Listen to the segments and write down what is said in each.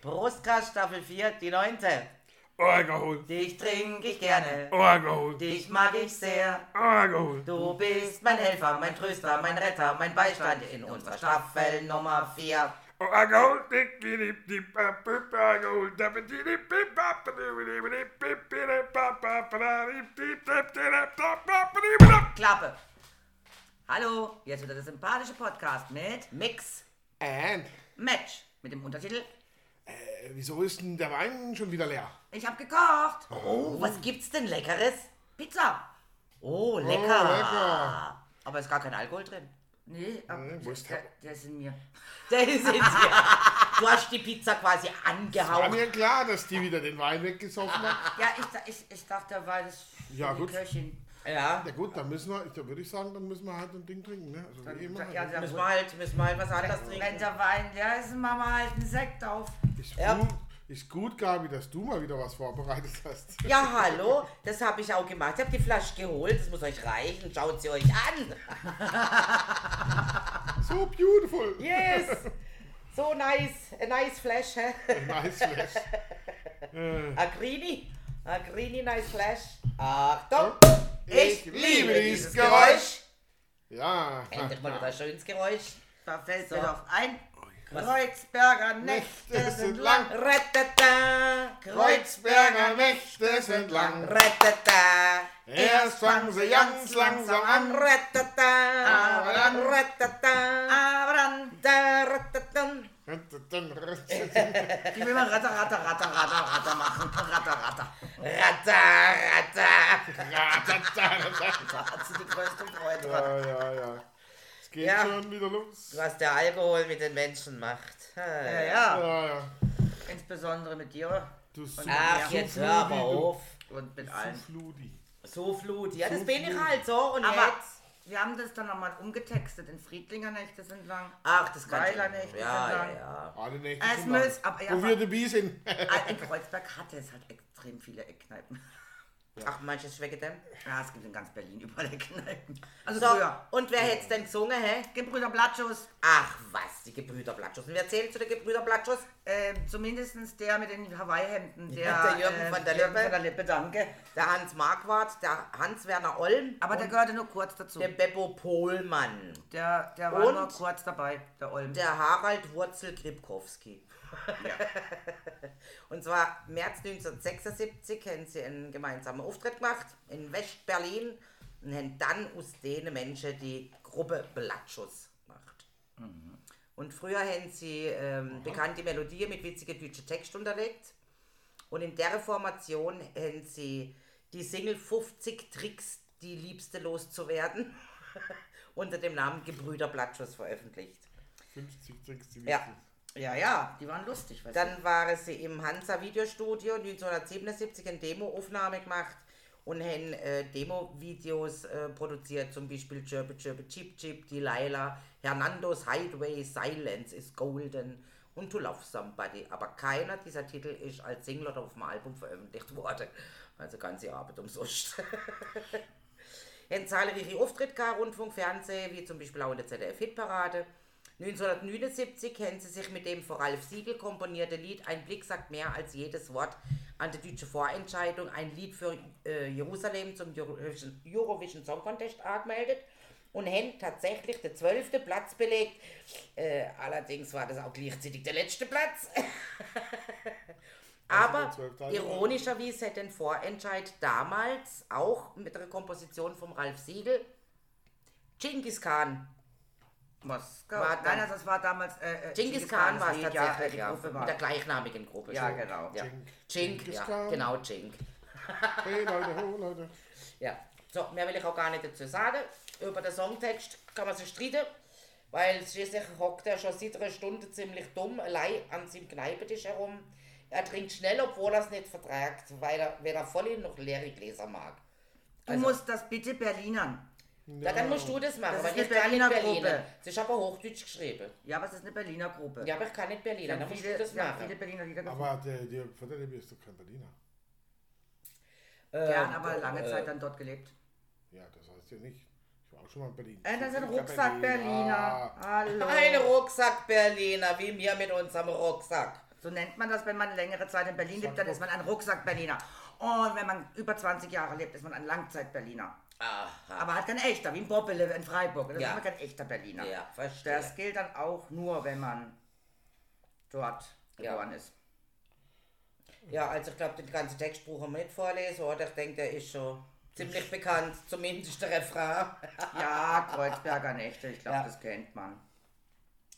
Brustkraft Staffel 4, die neunte. Alkohol, Dich trinke ich gerne, Alkohol, dich mag ich sehr. Alkohol. Du bist mein Helfer, mein Tröster, mein Retter, mein Beistand in unserer Staffel Nummer 4. Alkohol, dick, pa, pa, Alkohol. Klappe. Hallo, jetzt wieder der sympathische Podcast mit Mix And, Match mit dem Untertitel äh, wieso ist denn der Wein schon wieder leer? Ich hab gekocht. Oh, was gibt's denn Leckeres? Pizza. Oh, lecker. lecker. Aber ist gar kein Alkohol drin. Nee, aber Nee, wo ist der, der- der ist in mir. Der ist in dir. Du hast die Pizza quasi War angehaucht. mir klar, dass die wieder den Wein weggesoffen hat. Ja, ich, da- ich, ich dachte, da war das Ja, die gut. Köchin. Ja. Ja gut, dann müssen wir, da würde ich sagen, dann müssen wir halt ein Ding trinken, ne? Also wie immer. Ja, ja, Müssen wir halt, müssen wir halt was anderes Wenn trinken. der Wein leer ist, machen wir halt einen Sekt auf. Ist, Ja. gut, ist gut, Gabi, dass du mal wieder was vorbereitet hast. Ja, hallo, das habe ich auch gemacht. Ich habe die Flasche geholt, das muss euch reichen. Schaut sie euch an. So beautiful. Yes. So nice, a nice flash, hä? Nice flash. Agrini, Agrini, nice flash. Achtung, Ich liebe dieses Geräusch. Ja. Endlich mal wieder ein schönes Geräusch. Da fällt So. doch ein. Was? Kreuzberger Nächte sind lang. Ratata, Kreuzberger Nächte sind lang. Ratata. Erst fangen sie ganz langsam an. Ratata, Aber dann- ratata, Aber dann, da, ratata. Die will man ratter, ratter, ratter, ratter, ratter machen. Ratter, ratter. Ratta, ratta. Da hat sie die größte Freude. Ja, ja, ja. Es geht Ja. schon wieder los. Was der Alkohol mit den Menschen macht. Ja, Ja, ja. Ja, ja. Insbesondere mit dir Du Und- Ach, Ja. jetzt hör aber auf. und mit allen. Fludi. So Flut. Ja, das So bin ich halt so. Und Aber jetzt? Wir haben das dann nochmal umgetextet. In Friedlinger Nächte sind lang. Ach, das kann Weiler nicht, Ja, ja, sondern- ja. Alle Nächte Es sind lang. muss, aber ja, Wo wir dabei sind. aber in Kreuzberg hatte es halt extrem viele Eckkneipen. Ach, manches ist? Ja, es gibt in ganz Berlin überall Eckkneipen. Also So, früher. und wer hätte denn gesungen, hä? Gebrüder Blattschuss, Ach, was, die Gebrüder Blattschuss. Und wer zählt zu den Gebrüder Blattschuss? äh, zumindest der mit den Hawaii-Hemden. Der, Ja, der Jürgen äh, von der Jürgen Lippe. von der Lippe, danke. Der Hans Marquardt, der Hans-Werner Olm Aber der gehörte nur kurz dazu. der Beppo Pohlmann. Der, der war Und? nur kurz dabei, der Olm. Der Harald Wurzel Und zwar März 1976 haben sie einen gemeinsamen Auftritt gemacht in West-Berlin und haben dann aus denen Menschen die Gruppe Blattschuss gemacht. Und früher haben sie ähm, bekannte Melodien mit witzigen deutschen Text unterlegt. Und in der Formation haben sie die Single 50 Tricks, die Liebste loszuwerden, unter dem Namen Gebrüder Blattschuss veröffentlicht. 50, 60, Ja. Ja, ja, die waren lustig. Weißt Dann waren sie im Hansa Videostudio 1977 eine Demo-Aufnahme gemacht und haben äh, Demo-Videos äh, produziert, zum Beispiel Chirpe Chirpe Chip Chip, Delilah, Hernandos Hideaway, Silence is Golden und To Love Somebody. Aber keiner dieser Titel ist als Single oder auf dem Album veröffentlicht worden. Also ganze Arbeit umsonst. haben zahlreiche Auftritte gehabt, Rundfunk, Fernsehen, wie zum Beispiel auch in der ZDF-Hitparade. 1979 haben sie sich mit dem von Ralf Siegel komponierte Lied Ein Blick sagt mehr als jedes Wort an der deutschen Vorentscheidung, ein Lied für äh, Jerusalem zum Eurovision, Eurovision Song Contest angemeldet und haben tatsächlich den zwölften Platz belegt. Äh, allerdings war das auch gleichzeitig der letzte Platz. Aber Also der 12. Teil. ironischerweise hat den Vorentscheid damals auch mit der Komposition vom Ralf Siegel Genghis Khan. Was? War Nein, also das war damals. Äh, äh, Genghis Khan war es tatsächlich, die ja, Gruppe war. mit der gleichnamigen Gruppe. Ja, genau. Ja. Cink. Cink, Genghis ja, Khan. genau, Cink. Hey Leute, ho Leute. Ja, so, mehr will ich auch gar nicht dazu sagen. Über den Songtext kann man sich streiten, weil schließlich hockt er schon seit einer Stunde ziemlich dumm allein an seinem Kneipetisch herum. Er trinkt schnell, obwohl er es nicht verträgt, weil er weder volle noch leere Gläser mag. Du Also- musst das bitte Berlinern. Ja, dann musst du das machen, Das weil ist ich eine kann nicht Berliner Berliner. Gruppe. Ist aber Hochdeutsch geschrieben. Ja, aber es ist eine Berliner Gruppe. Ja, aber ich kann nicht Berliner, dann musst viele, du das haben machen. viele Berliner Lieder gefunden. Aber der, der von der ist doch kein Berliner. Gern, Ähm, aber lange äh, Zeit dann dort gelebt. Ja, das heißt ja nicht. Ich war auch schon mal in Berlin. Äh, das ist ein Ich bin Rucksack Berliner. Hallo. Ein Rucksack Berliner, wie mir mit unserem Rucksack. So nennt man das, wenn man längere Zeit in Berlin lebt, dann ist man ein Rucksack-Berliner. Und wenn man über 20 Jahre lebt, ist man ein Langzeit-Berliner. Aha. Aber halt kein echter, wie ein Bobbele in Freiburg. Das Ja. ist aber kein echter Berliner. Ja, verstehe. Das gilt dann auch nur, wenn man dort Ja. geboren ist. Ja, also ich glaube, den ganzen Text brauchen wir nicht vorlesen, oder? Ich denke, der ist schon ziemlich bekannt, zumindest der Refrain. Ja, Kreuzberger Nächte, ich glaube, Ja. das kennt man.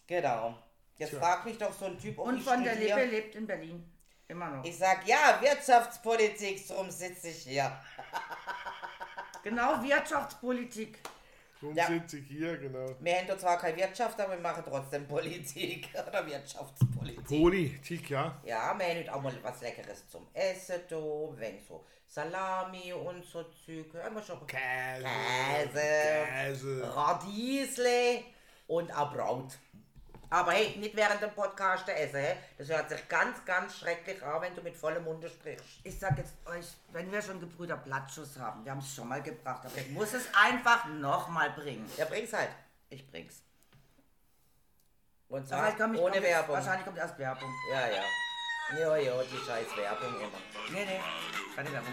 genau. Jetzt fragt mich doch so ein Typ, ob Und ich von der. Lippe lebt in Berlin. Immer noch. Ich sag, ja, Wirtschaftspolitik, darum sitze ich hier. Genau, Wirtschaftspolitik. Darum Ja. sitze ich hier, genau. Wir haben da zwar keine Wirtschaft, aber wir machen trotzdem Politik oder Wirtschaftspolitik. Politik, ja. Ja, wir haben heute auch mal was Leckeres zum Essen da, wenn so Salami und so Zeug. Immer schon Käse. Käse, Käse. Radiesle und auch Brot. Aber hey, nicht während dem Podcast essen. Hey? Das hört sich ganz, ganz schrecklich an, wenn du mit vollem Munde sprichst. Ich sag jetzt euch, wenn wir schon Gebrüder Blattschuss haben, wir haben es schon mal gebracht, aber ich muss es einfach nochmal bringen. Ja, bring's halt. Ich bring's. Und zwar kommt- ohne kommt- Werbung. Wahrscheinlich kommt erst Werbung. Ja, ja. Ja, ja, die scheiß Werbung immer. Nee, nee, keine Werbung.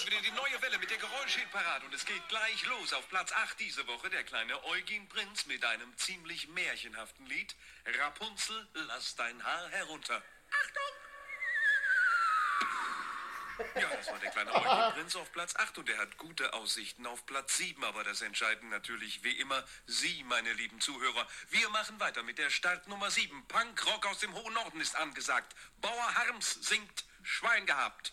Ist wieder die neue Welle mit der Geräuschhitparade und es geht gleich los. Auf Platz 8 diese Woche der kleine Eugen Prinz mit einem ziemlich märchenhaften Lied. Rapunzel, lass dein Haar herunter. Achtung! Ja, das war der kleine Eugen Prinz auf Platz 8 und er hat gute Aussichten auf Platz 7. Aber das entscheiden natürlich wie immer Sie, meine lieben Zuhörer. Wir machen weiter mit der Startnummer 7. Punkrock aus dem hohen Norden ist angesagt. Bauer Harms singt Schwein gehabt.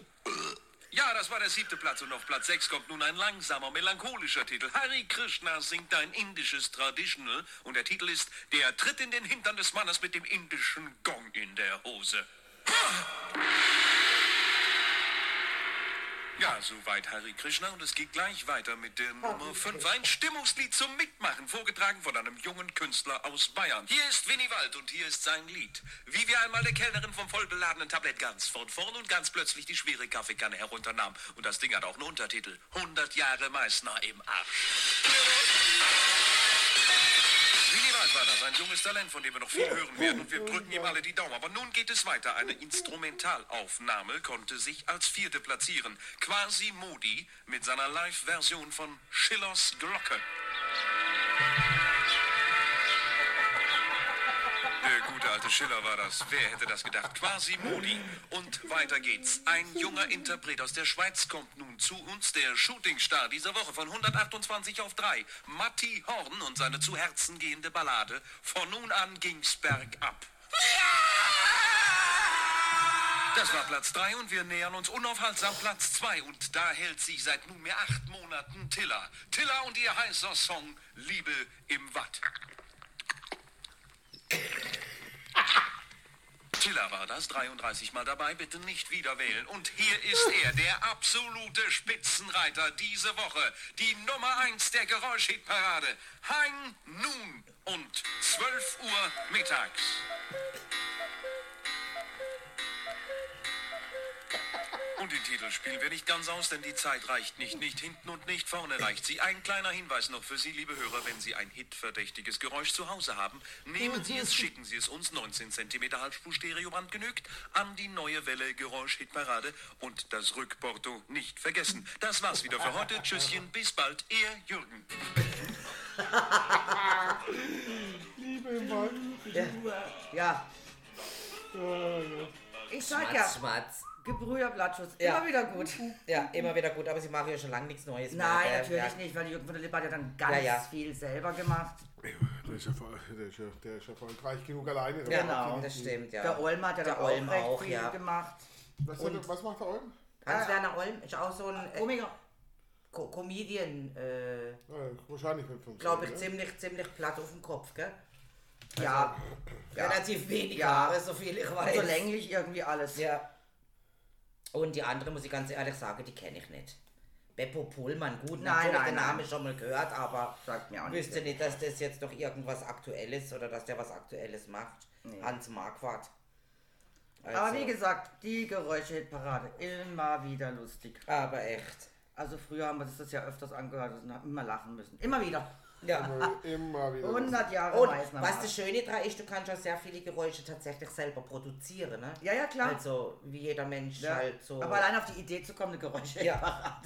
Ja, das war der siebte Platz und auf Platz 6 kommt nun ein langsamer, melancholischer Titel. Hari Krishna singt ein indisches Traditional und der Titel ist Der Tritt in den Hintern des Mannes mit dem indischen Gong in der Hose. Ja, soweit Hari Krishna und es geht gleich weiter mit der Nummer 5. Ein Stimmungslied zum Mitmachen, vorgetragen von einem jungen Künstler aus Bayern. Hier ist Winnie Wald und hier ist sein Lied. Wie wir einmal der Kellnerin vom vollbeladenen Tablett ganz von vorn und ganz plötzlich die schwere Kaffeekanne herunternahm. Und das Ding hat auch einen Untertitel. 100 Jahre Meißner im Arsch. Wald war das, ein junges Talent, von dem wir noch viel hören werden und wir drücken ihm alle die Daumen. Aber nun geht es weiter. Eine Instrumentalaufnahme konnte sich als vierte platzieren. Quasi Modi mit seiner Live-Version von Schillers Glocke. Der gute alte Schiller war das. Wer hätte das gedacht? Quasi Modi. Und weiter geht's. Ein junger Interpret aus der Schweiz kommt nun zu uns, der Shootingstar dieser Woche von 128 auf 3. Matti Horn und seine zu Herzen gehende Ballade. Von nun an ging's bergab. Das war Platz 3 und wir nähern uns unaufhaltsam Platz 2 und da hält sich seit nunmehr acht Monaten Tiller. Tiller und ihr heißer Song Liebe im Watt. Tiller war das, 33 Mal dabei, bitte nicht wieder wählen. Und hier ist er, der absolute Spitzenreiter diese Woche. Die Nummer 1 der Geräuschhitparade. Hein Nun und 12 Uhr mittags. Und den Titel spielen wir nicht ganz aus, denn die Zeit reicht nicht. Nicht hinten und nicht vorne reicht sie. Ein kleiner Hinweis noch für Sie, liebe Hörer, wenn Sie ein hitverdächtiges Geräusch zu Hause haben, nehmen Sie es, schicken Sie es uns, 19 cm Halbspur-Stereoband genügt, an die neue Welle Geräusch-Hitparade und das Rückporto nicht vergessen. Das war's wieder für heute. Tschüsschen, bis bald, Ihr Jürgen. Liebe Mann. Ja, Ich sag Schmatz, ja, Schmatz. Gebrüder Blattschuss, Ja. immer wieder gut. Ja, immer wieder gut, aber sie machen ja schon lange nichts Neues mehr. Nein, gell? natürlich ja. nicht, weil Jürgen von der Lippe hat ja dann ganz Ja, ja. viel selber gemacht. Der ist ja, voll- der ist ja, der ist ja erfolgreich genug alleine. Ja, Genau. das stimmt, ja. Der Olm hat ja Der dann auch Olm recht auch, viel ja. gemacht. Was, hat- was macht der Olm? Hans-Werner Olm ist auch so ein äh. Co Comedian, äh, Ja, wahrscheinlich nicht vom glaube ich, ziemlich, ziemlich platt auf dem Kopf, gell? Ja, ja. Relativ wenig Ja. Haare, so viel ich weiß. so länglich irgendwie alles. Ja. Und die andere, muss ich ganz ehrlich sagen, die kenne ich nicht. Beppo Pohlmann, gut, Nein, natürlich nein, den Namen schon mal gehört, aber Sagt mir auch nicht. wüsste nicht, dass das jetzt doch irgendwas Aktuelles oder dass der was Aktuelles macht. Hans Marquardt. Also, Aber wie gesagt, die Geräusche-Parade, immer wieder lustig. aber echt. Also früher haben wir das ja öfters angehört und haben immer lachen müssen. Immer wieder. Ja. Immer, immer wieder. 100 Jahre Und Meißner was Marsch. das Schöne daran ist, du kannst auch sehr viele Geräusche tatsächlich selber produzieren, ne? Ja, ja, klar. Also, wie jeder Mensch Ja. halt so Aber allein auf die Idee zu kommen, eine Geräusche. Ja.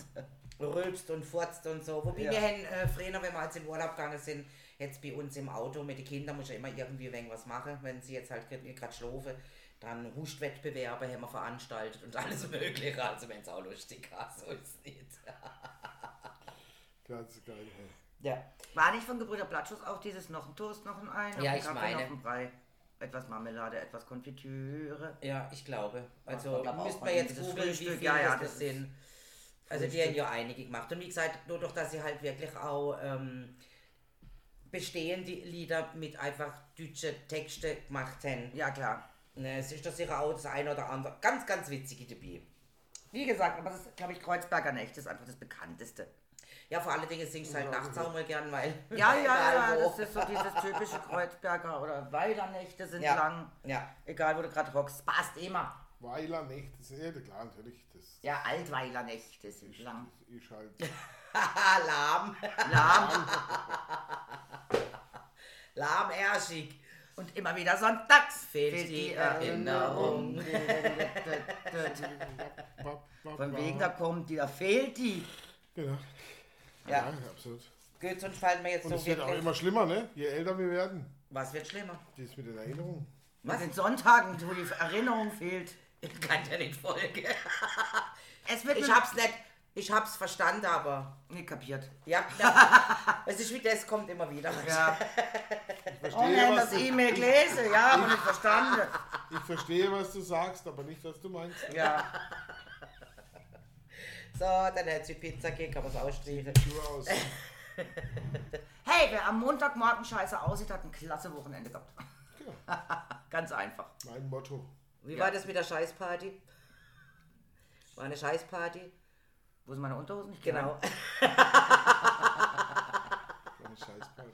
rülpst und furzt und so. Wobei Ja. wir haben äh, früher, wenn wir jetzt in Urlaub gegangen sind, jetzt bei uns im Auto mit den Kindern, muss ja immer irgendwie ein wenig was machen, wenn sie jetzt halt gerade schlafen. Dann Hustwettbewerbe haben wir veranstaltet und alles mögliche. Also wenn es auch lustig war, so ist es nicht. Ganz geil. Ja. War nicht von Gebrüder Blattschuss auch dieses noch ein Toast, noch ein Ei, noch Ja, ein ich Kaffee, meine. noch ein Brei, etwas Marmelade, etwas Konfitüre. Ja, ich glaube. Also müsste man jetzt googeln, wie viele ja, ja, das, das sind. Also die haben ja einige gemacht. Und wie gesagt, nur durch, dass sie halt wirklich auch ähm, bestehende Lieder mit einfach deutschen Texte gemacht haben. Ja, klar. Ne, es ist da sicher auch das eine oder andere ganz, ganz witzige dabei. Wie gesagt, aber das ist, glaube ich, Kreuzberger Nächte ist einfach das bekannteste. Ja, vor allen Dingen singst du halt nachts auch mal gern, weil. Ja, ja, ja, wo. das ist so dieses typische Kreuzberger oder Weilernächte sind Ja. lang. Ja. Egal, wo du gerade rockst, passt immer. Weiler nicht, das ist ja klar, natürlich. Das, Ja, Altweilernächte sind lang. das ist halt. Haha, lahm. Lahm Lahmärschig. und immer wieder sonntags Fehlt die Erinnerung. Von wegen, da kommt die, da fehlt die. Genau. Ja. Ja, absolut. Gut, sonst fallen mir jetzt Und so es wird auch immer schlimmer, ne? Je älter wir werden. Was wird schlimmer? Das mit den Erinnerungen. Mit den Sonntagen, wo die Erinnerung fehlt. Ich kann ja nicht folgen. Es wird Ich hab's nicht. Ich hab's verstanden, aber. Nee, kapiert. Ja, es ist wie das, kommt immer wieder. Ja. Ich Oh, verstehe, nein, was das E-Mail gelesen, ja, aber nicht verstanden. ich verstehe, was du sagst, aber nicht, was du meinst. Ja. So, dann hätte sie Pizza gegeben, kann man es ausstreichen. Hey, wer am Montagmorgen scheiße aussieht, hat ein klasse Wochenende gehabt. Genau. Ganz einfach. Mein Motto. Wie Ja. war das mit der Scheißparty? War eine Scheißparty? Wo sind meine Unterhosen? Ich Genau. Eine Scheißparty.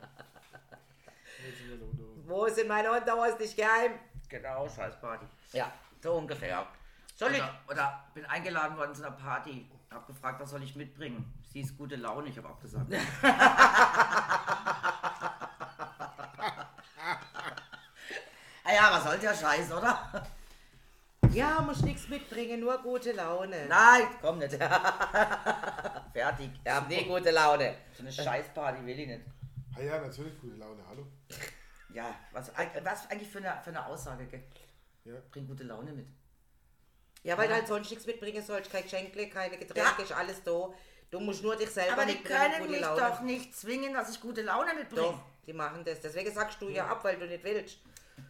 Wo sind meine Unterhosen nicht geheim? Genau, Scheißparty. Ja, so ungefähr. Soll ich? Oder, oder bin eingeladen worden zu einer Party. Hab gefragt, was soll ich mitbringen? Sie ist gute Laune, ich habe auch gesagt. ah ja, was soll der Scheiß, oder? Ja, muss nichts mitbringen, nur gute Laune. Nein, komm nicht. Fertig. Ja, nee, gute Laune. So eine Scheißparty will ich nicht. Ah ja, natürlich, gute Laune, hallo. Ja, was, was eigentlich für eine, für eine Aussage, gell? Ja. Bring gute Laune mit. Ja, weil du halt sonst nichts mitbringen sollst. Kein Geschenkle, keine Getränke, Ja. ist alles da. Du musst nur dich selber Aber die können gute mich Laune. doch nicht zwingen, dass ich gute Laune mitbringe. Doch, die machen das. Deswegen sagst du ja ab, weil du nicht willst.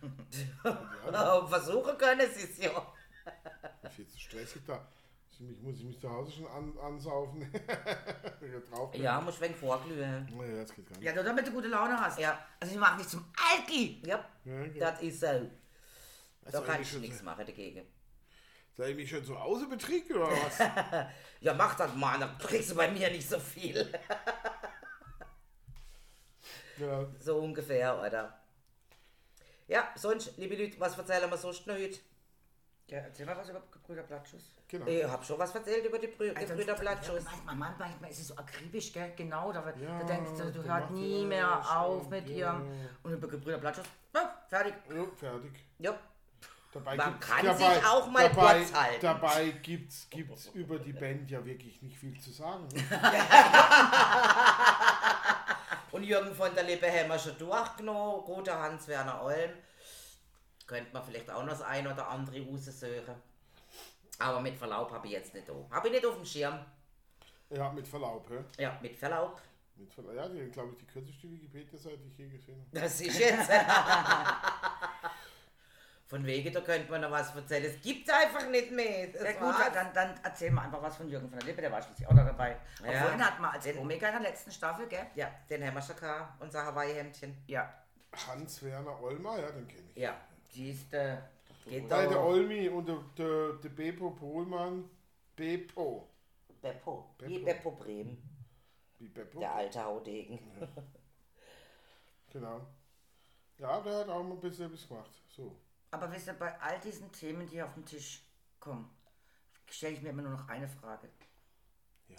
Versuchen können sie es ja. Viel zu stressig da. Ich muss ich mich zu Hause schon an, ansaufen. Ja, musst ein wenig vorglühen. Naja, das geht gar nicht. Ja, nur damit du gute Laune hast. Ja. Also ich mach dich zum Alki. Ja, Ja, okay. das ist so. Also Da kann ich nichts machen dagegen. Sei ich mich schon zu Hause betrinkt oder was? Ja, mach das mal, dann kriegst du bei mir nicht so viel. ja. So ungefähr, oder? Ja, sonst, liebe Leute, was erzählen wir sonst noch heute? Ja, erzähl mal was über Gebrüder Blattschuss. Genau. Ich hab schon was erzählt über die Brü Also, Gebrüder Blattschuss. Ja, manchmal, manchmal, manchmal ist es so akribisch, gell? Genau, da, Ja, da denkst du, du hört macht nie mehr auf mit ja. ihrem. Und über Gebrüder Blattschuss, ja, fertig. Ja, fertig. Ja, Dabei Man kann dabei, sich auch mal dabei, kurz halten. Dabei gibt's, gibt's über die Band ja wirklich nicht viel zu sagen. Ne? und Jürgen von der Lippe haben wir schon durchgenommen. Guter Hans-Werner Olm. Könnte man vielleicht auch noch das ein oder andere raussuchen. Aber mit Verlaub habe ich jetzt nicht da. Habe ich nicht auf dem Schirm. Ja, mit Verlaub. hä? Ja, mit Verlaub. Mit Verlaub. Ja, die glaube ich die kürzeste Wikipedia-Seite, die ich je gesehen habe. Das ist jetzt. Von wegen, da könnte man noch was erzählen. Es gibt einfach nicht mehr. Das Ja gut, war's. dann, dann erzähl mal einfach was von Jürgen von der Lippe, der war schließlich auch noch dabei. Ja. Obwohl, ihn hat man als Omega in der letzten Staffel, gell? Ja, den haben wir schon gehabt. Unser Hawaii-Hemdchen. Ja. Hans-Werner Olmer, ja, den kenne ich. Ja, Die ist, äh, geht Nein, der. Olmi und der, der, der Beppo Pohlmann. Beppo. Beppo. Wie Beppo. Beppo Bremen. Wie Beppo? Der alte Haudegen. Genau. Ja, der hat auch mal ein bisschen was gemacht. So. Aber wisst ihr, bei all diesen Themen, die auf den Tisch kommen, stelle ich mir immer nur noch eine Frage.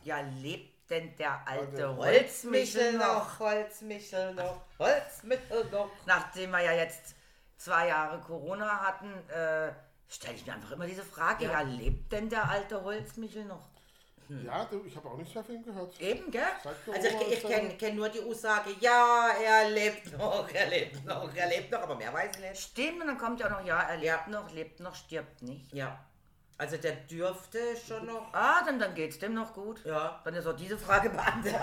Ja, lebt denn der alte Holzmichel noch? Holzmichel noch, Holzmichel noch. Nachdem wir ja jetzt zwei Jahre Corona hatten, äh, stelle ich mir einfach immer diese Frage. Ja. lebt denn der alte Holzmichel noch? Ja, du, ich habe auch nichts mehr von ihm gehört. Eben, gell? Also ich, ich kenne kenn nur die Aussage, ja, er lebt noch, er lebt noch, er lebt noch, aber mehr weiß ich nicht. Stimmt, und dann kommt ja noch, ja, er lebt noch, lebt noch, stirbt nicht. Ja, also der dürfte schon noch, Ah, dann, dann geht's dem noch gut. ja. Dann ist auch diese Frage beantwortet.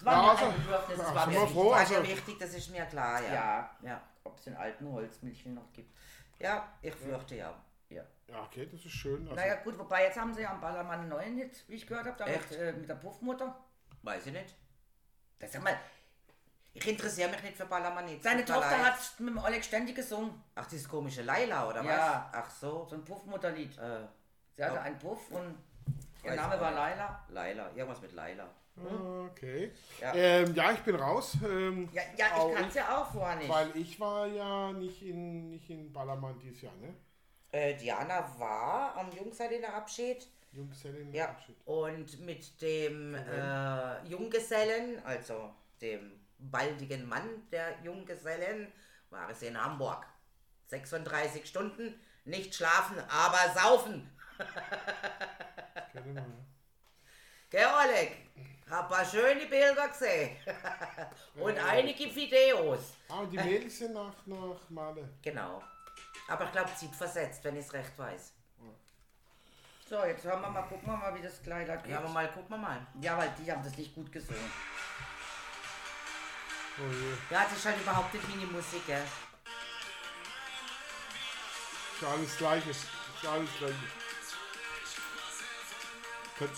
War Ja, mir also, ein Bedürfnis, es ja, war mir wichtig. froh. War also- ja wichtig, das ist mir klar, ja. Ja, Ja, ob es den alten Holzmilchel noch gibt. ja ich fürchte ja. Ja. Ja, okay, das ist schön. Also, Naja gut, wobei jetzt haben sie ja am Ballermann einen neuen Hit, wie ich gehört habe, da Echt? mit, äh, mit der Puffmutter. Weiß ich nicht. Das sag mal, Ich interessiere mich nicht für Ballermann jetzt. seine Tochter leid. hat mit dem Oleg ständig gesungen. Ach, dieses komische Laila, oder Ja. was? Ach so. So ein Puffmutterlied. Äh, Sie hatte einen Puff und ihr Name war nicht. Laila. Laila, irgendwas mit Laila. Okay. Ja. Ähm, ja, ich bin raus. Ähm, Ja, ja ich kann es ja auch vorher nicht. Weil ich war ja nicht in, nicht in Ballermann dieses Jahr, ne? Äh, Diana war am Junggesellenabschied. Junggesellen Ja. Und mit dem äh, Junggesellen, also dem baldigen Mann der Junggesellen, war es in Hamburg. 36 Stunden, nicht schlafen, aber saufen. Ja. Gell, Oleg? Hab paar schöne Bilder gesehen. Und einige Videos. Ah, die Mädels sind nach, nach Male. Genau. Aber ich glaube, zieht versetzt, wenn ich es recht weiß. So, jetzt hören wir mal, gucken wir mal, wie das Kleider geht. Ja, aber mal, gucken wir mal. Ja, weil die haben das nicht gut gesungen. Oh je. Ja, das ist halt überhaupt nicht meine Musik, gell? Ist ja alles Gleiche. Ist ja alles Gleiche. Könnt-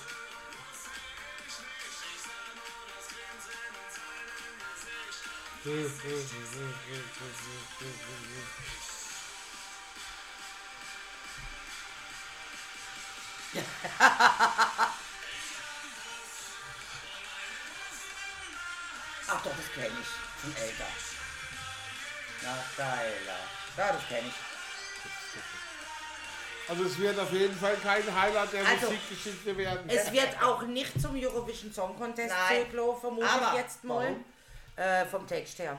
Ach doch, das kenne ich. Schon älter. Na, geiler. Ja, das kenne ich. Also es wird auf jeden Fall kein Highlight der Also, Musikgeschichte werden. Es wird auch nicht zum Eurovision Song Contest zurücklaufen, vermute Aber ich jetzt mal. warum? Äh, vom Text her.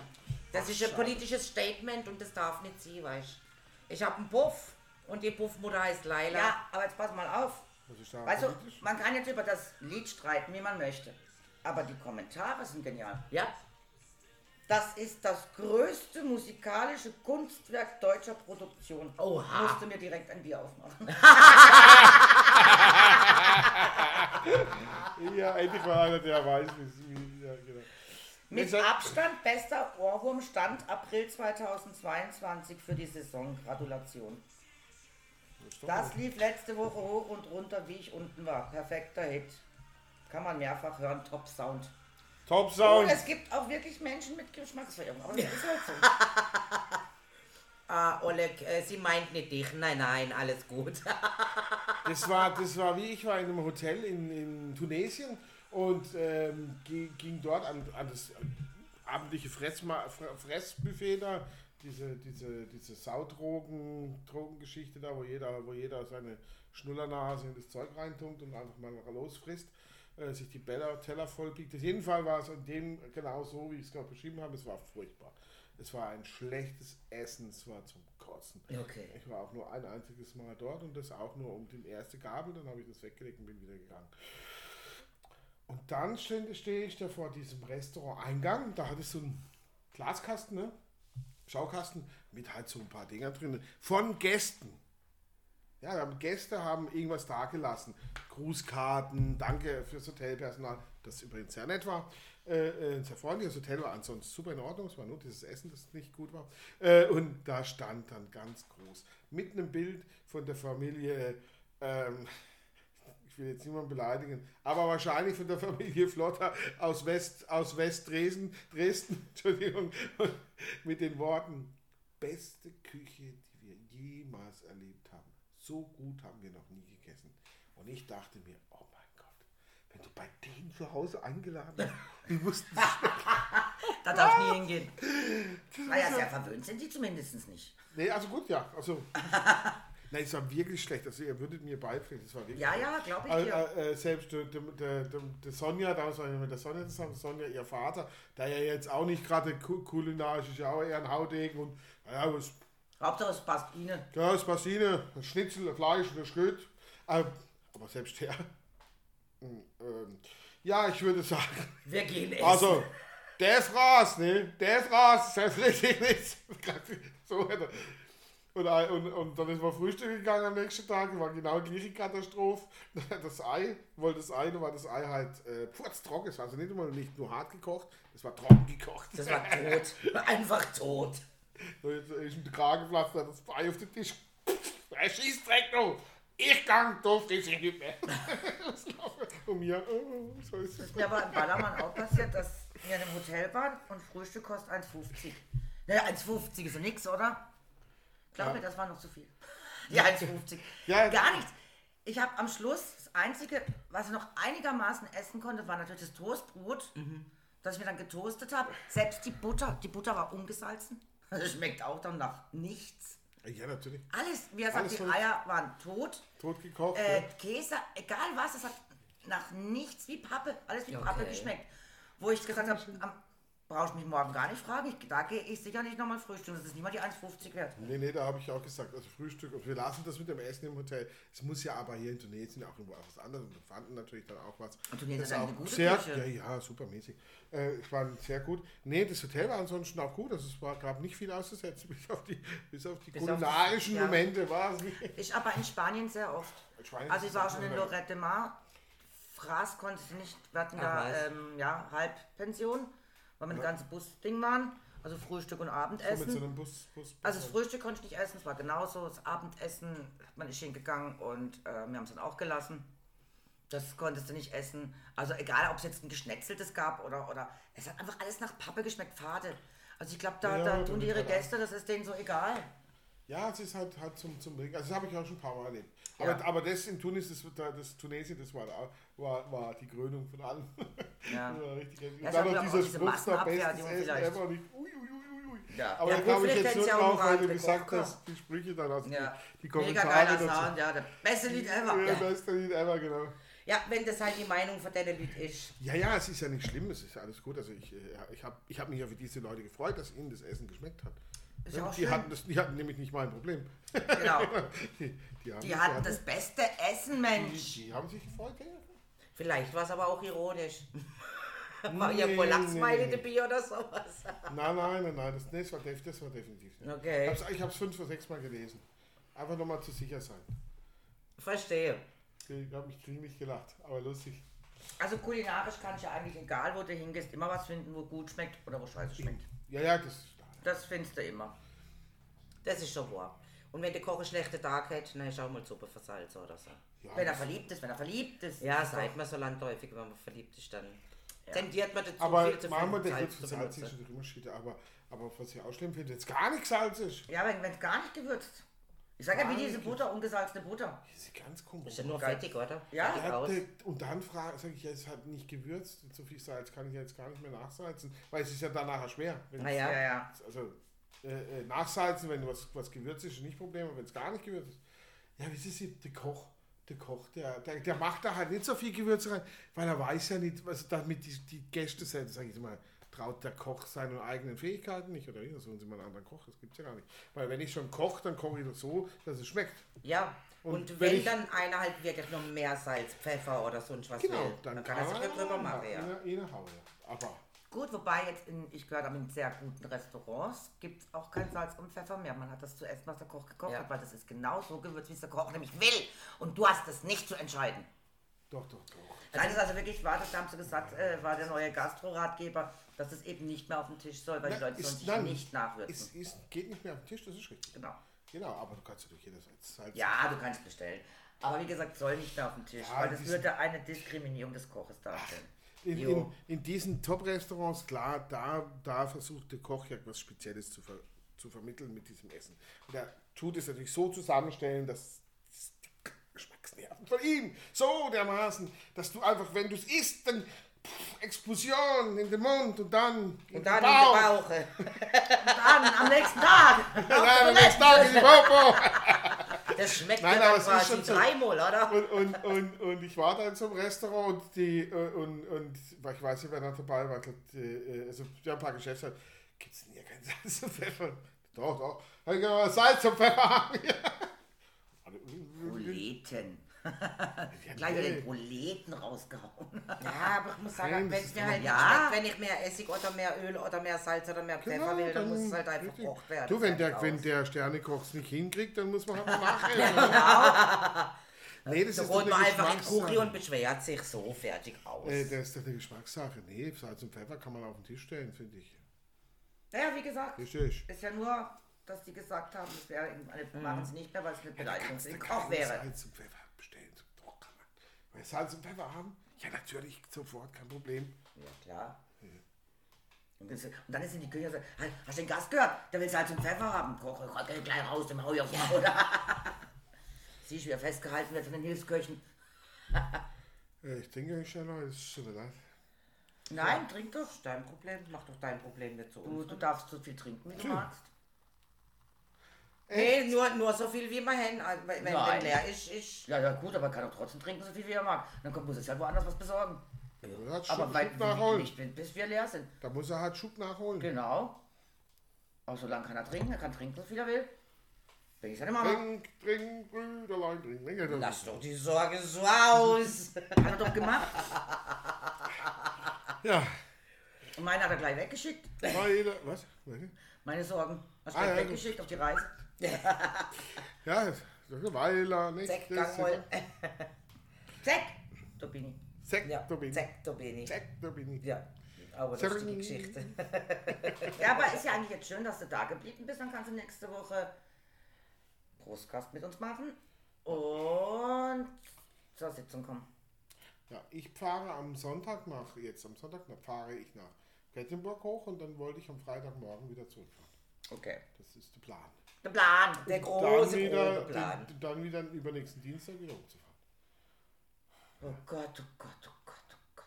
Das ist ein politisches Statement und das darf nicht sein, weißt du. Ich habe einen Puff und die Puffmutter heißt Laila. Ja, aber jetzt pass mal auf. Weißt du, politisch? man kann jetzt über das Lied streiten, wie man möchte. Aber die Kommentare sind genial. Ja? Das ist das größte musikalische Kunstwerk deutscher Produktion. Oha. Musste mir direkt ein Bier aufmachen. Ja, endlich mal einer, der weiß, wie ja, genau. Mit Abstand bester Ohrwurm stand April 2022 für die Saison. Gratulation. Das lief letzte Woche hoch und runter, wie ich unten war. Perfekter Hit. Kann man mehrfach hören. Top Sound. Top Und Sound. es gibt auch wirklich Menschen mit Geschmacksverirrung. Aber das ist halt so. Ah, Oleg, äh, sie meint nicht dich. Nein, nein, alles gut. Das war, das war wie ich war in einem Hotel in, in Tunesien und ähm, ging, ging dort an, an das abendliche Fressma, Fre- Fressbuffet da, diese, diese, diese Saudrogen, Drogengeschichte da, wo jeder, wo jeder seine Schnullernase in das Zeug reintunkt und einfach mal losfrisst, äh, sich die Beller, Teller vollbiegt. Auf jeden Fall war es in dem genau so, wie ich es gerade beschrieben habe, es war furchtbar. Es war ein schlechtes Essen, es war zum Kotzen. Okay. Ich war auch nur ein einziges Mal dort und das auch nur um die erste Gabel, dann habe ich das weggelegt und bin wieder gegangen. Und dann stehe stehe ich da vor diesem Restaurant-Eingang, da hatte ich so einen Glaskasten, ne? Schaukasten, mit halt so ein paar Dinger drin, von Gästen. Ja, da haben Gäste haben irgendwas dagelassen. Grußkarten, danke fürs Hotelpersonal, das übrigens sehr nett war. Äh, äh, ein sehr freundliches Hotel war ansonsten super in Ordnung, es war nur dieses Essen, das nicht gut war. Äh, und da stand dann ganz groß mit einem Bild von der Familie, ähm, will jetzt niemanden beleidigen, aber wahrscheinlich von der Familie Flotter aus West, aus West-Dresden, Dresden, Entschuldigung, mit den Worten, beste Küche, die wir jemals erlebt haben. So gut haben wir noch nie gegessen. Und ich dachte mir, oh mein Gott, wenn du bei denen zu Hause eingeladen bist, die mussten Da darf ich nie hingehen. Naja, sehr verwöhnt sind die zumindest nicht. Nee, also gut, ja. Also, nein, es war wirklich schlecht. Also ihr würdet mir beipflichten, es war wirklich Ja, ja, glaube ich dir. äh, selbst der, der, der, der, Sonja, damals war ich mit der Sonja zusammen, Sonja, ihr Vater, der ja jetzt auch nicht gerade ku- kulinarisch ist, ja auch eher ein Haudegen und naja, was, Hauptsache es passt Ihnen. ja, das Passine, ein Schnitzel, ein Fleisch und ein Schröt. Ähm, aber selbst der, ähm, ähm, ja, ich würde sagen, Wir gehen essen. also, der ist raus, ne? Der ist raus, das heißt richtig nichts. So hätte. Und, ein- und, und dann ist man Frühstück gegangen am nächsten Tag, war genau die gleiche Katastrophe. Das Ei, wollte das Ei, da war das Ei halt äh, purztrocken, es war also nicht immer nicht nur hart gekocht, es war trocken gekocht. Das war tot. Einfach tot. So, jetzt ist ihm der Kragen geplatzt, hat das Ei auf den Tisch. Er schießt direkt noch. Ich gang, du frisst ich nicht mehr. und mir, oh, so ist es. Mir aber in Ballermann auch passiert, dass wir in einem Hotel waren und Frühstück kostet 1,50. Naja, 1,50 ist so nix, oder? Glaub Ja. mir, das war noch zu viel. Die 1,50. Ja. Gar nichts. Ich habe am Schluss, das Einzige, was ich noch einigermaßen essen konnte, war natürlich das Toastbrot, das ich mir dann getoastet habe. Selbst die Butter, die Butter war ungesalzen. Das schmeckt auch dann nach nichts. Ja, natürlich. Alles, wie er sagt, die Eier waren tot. Tot gekocht. Äh, ja. Käse, egal was, es hat nach nichts wie Pappe, alles wie Okay. Pappe geschmeckt. Wo ich gesagt habe, brauche ich mich morgen gar nicht fragen, ich, da gehe ich sicher nicht nochmal frühstücken, das ist nicht mal die 1,50 wert. Nee, nee, da habe ich auch gesagt, also Frühstück, und wir lassen das mit dem Essen im Hotel. Es muss ja aber hier in Tunesien auch irgendwo auch was anderes und wir fanden natürlich dann auch was. Und Tunesien auch eine gute sehr, Küche. Ja, ja, supermäßig. Äh, es war sehr gut. Nee, das Hotel war ansonsten auch gut, also es war, gab nicht viel auszusetzen, bis auf die, bis auf die Bis auf die- kulinarischen ja. Momente war es nicht. Ich aber in Spanien sehr oft. Spanien Also ist ich war auch schon in Lorette Mar. Fraß konnte ich nicht, wir hatten Ach, da ähm, ja, Halbpension, weil wir ein ganzes Busding waren. Also Frühstück und Abendessen. so einem Bus, Bus, Also das Frühstück konnte ich nicht essen, es war genauso. Das Abendessen man nicht hingegangen und äh, wir haben es dann auch gelassen. Das konntest du nicht essen. Also egal, ob es jetzt ein geschnetzeltes gab oder, oder es hat einfach alles nach Pappe geschmeckt, fade. Also ich glaube, da, Ja, da tun die ihre halt Gäste, das ist denen so egal. Ja, es ist halt, halt zum, zum Trinken. Also das habe ich auch schon ein paar Mal erlebt. Ja. Aber, aber das in Tunis, das, das Tunesien, das war, war, war die Krönung von allem. Ja. Richtig. Und Ja, dann noch dieser Spruch da, bestes Massenabfertigung Essen vielleicht. ever. Und ich, ui, ui, ui, ui. Ja. Aber Ja, da kam ich jetzt nur drauf, weil du gesagt hast, die Sprüche dann, also Ja. die, die Mega Kommentare geiler dazu. Sound, ja, der beste Lied ever. Ja, Ja. beste Lied ever, genau. Ja, wenn das halt die Meinung von deinen Leuten ist. Ja, ja, es ist ja nicht schlimm, es ist alles gut. Also ich, äh, ich habe ich hab mich ja für diese Leute gefreut, dass ihnen das Essen geschmeckt hat. Ja die, hatten das, die hatten nämlich nicht mein Problem. Genau. Die, die, haben Die hatten das beste Essen, Mensch. Die, haben sich gefreut, ja. Vielleicht war es aber auch ironisch. War Nee, ja voll nee, Lachsmiley nee. dabei oder sowas. Nein, nein, nein, nein, das, nee, das, war, das war definitiv nicht. Okay. Ich habe es fünf oder sechs Mal gelesen. Einfach nochmal zu sicher sein. Verstehe. Ich habe mich krieg nicht gelacht, aber lustig. Also kulinarisch kann ich ja eigentlich, egal wo du hingehst, immer was finden, wo gut schmeckt oder wo scheiße schmeckt. Ja, ja, das. Das findest du immer. Das ist schon wahr. Und wenn der Koch einen schlechten Tag hat, dann ist auch mal Suppe versalzen oder so. Ja, Wenn er verliebt ist, wenn er verliebt ist. Ja, doch- man so landläufig, wenn man verliebt ist, dann tendiert man dazu, aber viel zu viel das Salz zu Salz ist benutzen. schon immer Schiede, aber, aber was ich auch schlimm finde, jetzt gar nichts Salz ist. Ja, wenn es gar nicht gewürzt. Ich sage ja, wie diese. Butter, ungesalzene Butter. Das ist ganz komisch. Ist ja nur Geil. fettig, oder? Ja. Ja, der- und dann sage ich, ja, es hat nicht gewürzt. So viel Salz kann ich jetzt gar nicht mehr nachsalzen, weil es ist ja dann nachher schwer. Naja. Ja, ja. Also äh, äh, nachsalzen, wenn was, was gewürzt ist, ist nicht Problem, aber wenn es gar nicht gewürzt ist. Ja, wie ist es, der Koch, der Koch, der, der, der macht da halt nicht so viel Gewürze rein, weil er weiß ja nicht, was damit die, die Gäste sind, sage ich mal, traut der Koch seinen eigenen Fähigkeiten nicht oder wie? Da suchen sie mal einen anderen Koch, das gibt es ja gar nicht. Weil wenn ich schon koche, dann koche ich doch so, dass es schmeckt. Ja. Und, Und wenn, wenn dann einer halt wirklich noch mehr Salz, Pfeffer oder sonst was Genau, will, dann, dann, kann er sich ja drüber machen, ja. In, in Haue. Aber Gut, wobei jetzt in, ich gehört aber in sehr guten Restaurants, gibt es auch kein Salz und Pfeffer mehr. Man hat das zu essen, was der Koch gekocht Ja. hat, weil das ist genau so gewürzt, wie es der Koch nämlich will. Und du hast es nicht zu entscheiden. doch, doch, doch. Nein, das ist also wirklich wahr, das haben sie gesagt, äh, war der neue Gastro-Ratgeber, dass es eben nicht mehr auf den Tisch soll, weil die Na, Leute sollen sich nein, nicht nachwürzen. Es ist, geht nicht mehr auf den Tisch, das ist richtig. genau. Genau, aber du kannst natürlich jederzeit Salz. Ja, du kannst bestellen. Aber wie gesagt, soll nicht mehr auf den Tisch, Ja, weil das würde eine Diskriminierung des Koches darstellen. In, in, in diesen Top-Restaurants, klar, da, da versucht der Koch ja etwas Spezielles zu, ver, zu vermitteln mit diesem Essen. Und er tut es natürlich so zusammenstellen, dass die nerven. Von ihm so dermaßen, dass du einfach, wenn du es isst, dann Explosion in den Mund und dann in Und dann den in Bauch. den Bauch. Dann am nächsten Tag. Nein, am nächsten Tag in die Popo. Das schmeckt Nein, ja aber dann quasi schon so. dreimal, oder? Und, und, und, und ich war da in so einem Restaurant und die, äh, und, und ich weiß nicht, wer da dabei war, die, äh, also wir haben ein paar Geschäfte, gibt es denn hier kein Salz und Pfeffer? Doch, doch. Hab ich gesagt, Salz und Pfeffer haben wir. Proleten. Gleich wieder den Proleten rausgehauen. Ja, aber ich muss sagen, wenn es mir halt Ja. schmeckt, wenn ich mehr Essig oder mehr Öl oder mehr Salz oder mehr Pfeffer will, dann muss es halt einfach gekocht werden. Du, wenn der, wenn der Sternekoch es nicht hinkriegt, dann muss man halt mal nachhelfen. nee, das Da ist man einfach in Geschmackssache. Kuchi und beschwert sich so fertig aus. Äh, das ist doch eine Geschmackssache. Nee, Salz und Pfeffer kann man auf den Tisch stellen, finde ich. Naja, wie gesagt, Richtig. ist ja nur, dass die gesagt haben, das wäre eine, machen sie nicht mehr, weil es eine Beleidigung für den Koch wäre. Salz und Pfeffer bestellen. Doch, kann man. Weil Salz und Pfeffer haben? Ja, natürlich, sofort, kein Problem. Ja, klar. Und, das, und dann ist in die Küche und sagt, "Hey, hast du den Gast gehört? Der will Salz und Pfeffer haben. Koch, koch, geh gleich raus, dem hau ich aufs Maul. Siehst du, wie er festgehalten wird von den Hilfsköchen. Ich trinke nicht schneller, das ist schon leid. Nein, trink doch. Das ist dein Problem. Mach doch dein Problem nicht zu Du, uns. du darfst so viel trinken, wie du magst. Nee, nur, nur so viel wie wir haben. Also, Wenn wenn Nein. leer ist, ist. Ja, ja, gut, aber er kann doch trotzdem trinken, so viel wie er mag. Dann kommt, muss es ja woanders was besorgen. Er hat Aber Schub, weil, Schub nachholen. nicht, bis wir leer sind. Da muss er halt Schub nachholen. Genau. Aber solange kann er trinken, er kann trinken, so viel er will. Bin ich seine Mama. Trink, trink, Brüderlein, trink. trink. Lass doch die Sorge so aus. Hat er doch gemacht. Ja, Und meine hat er gleich weggeschickt. beide, was? Meine Sorgen. Hast du Ah, gleich ja, weggeschickt auf die Reise? Ja, das ist Weiler, nicht? Zack, Das gang ist- mal. Zack! Da bin ich. Zack, Ja, da bin ich. zack, da bin ich. Zack, da bin ich. Ja, aber Zack. lustige Geschichte. Ja, aber ist ja eigentlich jetzt schön, dass du da geblieben bist. Dann kannst du nächste Woche Prostgast mit uns machen und zur Sitzung kommen. Ja, ich fahre am Sonntag nach, jetzt am Sonntag nach, fahre ich nach Kettenburg hoch und dann wollte ich am Freitagmorgen wieder zurückfahren. Okay. Das ist der Plan. Der Plan. Der dann große, wieder, große Plan. Den, dann wieder übernächsten Dienstag wieder hochzufahren. Oh Gott, oh Gott, oh Gott, oh Gott.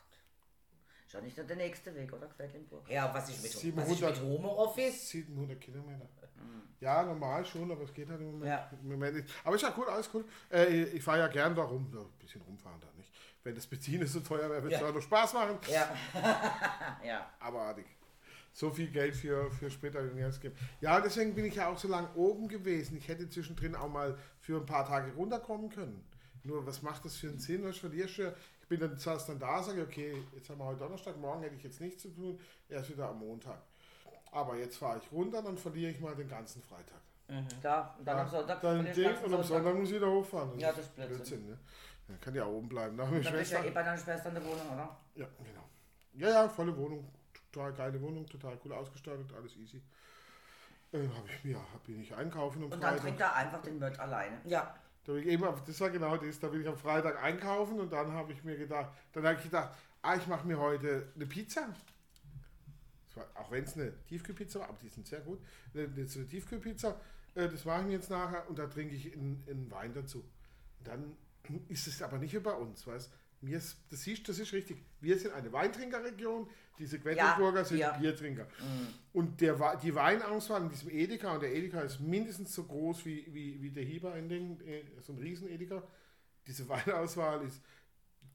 Schon nicht nur der nächste Weg, oder? Quedlinburg. Ja, was ist mit, was ist 700. mit Homeoffice? 700 Kilometer. Ja, normal schon, aber es geht halt im Moment, Ja. im Moment nicht. Aber ist ja cool, alles cool. Äh, ich fahre ja gern da rum, so ein bisschen rumfahren da nicht. Wenn das Benzin so teuer wäre, würde es Ja. noch Spaß machen. Ja, Ja. Abartig. So viel Geld für, für mir ausgegeben. Ja, deswegen bin ich ja auch so lange oben gewesen. Ich hätte zwischendrin auch mal für ein paar Tage runterkommen können. Nur, was macht das für einen Sinn? Was verlierst du? Ich bin dann zuerst dann da, sage, okay, jetzt haben wir heute Donnerstag, morgen hätte ich jetzt nichts zu tun, erst wieder am Montag. Aber jetzt fahre ich runter, dann verliere ich mal den ganzen Freitag. Klar, und dann am Sonntag. Dann verlierst Ding, und am Sonntag muss ich wieder hochfahren. Ja, das ist Blödsinn. ne? Dann kann ja oben bleiben. Nach Dann bist du ja eh bei deiner Schwester in der Wohnung, oder? Ja, genau. Ja, ja, volle Wohnung. Total geile Wohnung, total cool ausgestattet, alles easy. Äh, hab ich mir, hab bin ich einkaufen am Und dann trinkt er einfach den Mött alleine. ja. Da bin ich eben, das war genau das, da bin ich am Freitag einkaufen und dann habe ich mir gedacht, dann habe ich gedacht, ah, ich mache mir heute eine Pizza. War, auch wenn es eine Tiefkühlpizza war, aber die sind sehr gut. Eine, eine, Tiefkühlpizza, äh, das mache ich mir jetzt nachher und da trinke ich einen, einen Wein dazu. Dann ist es aber nicht bei uns, weißt ist, das siehst, das ist richtig. Wir sind eine Weintrinkerregion, diese Quedlinburger sind ja. Biertrinker. Und der, die Weinauswahl in diesem Edeka, und der Edeka ist mindestens so groß wie, wie, wie der Hieber in den, äh, so ein Riesen-Edeka. Diese Weinauswahl ist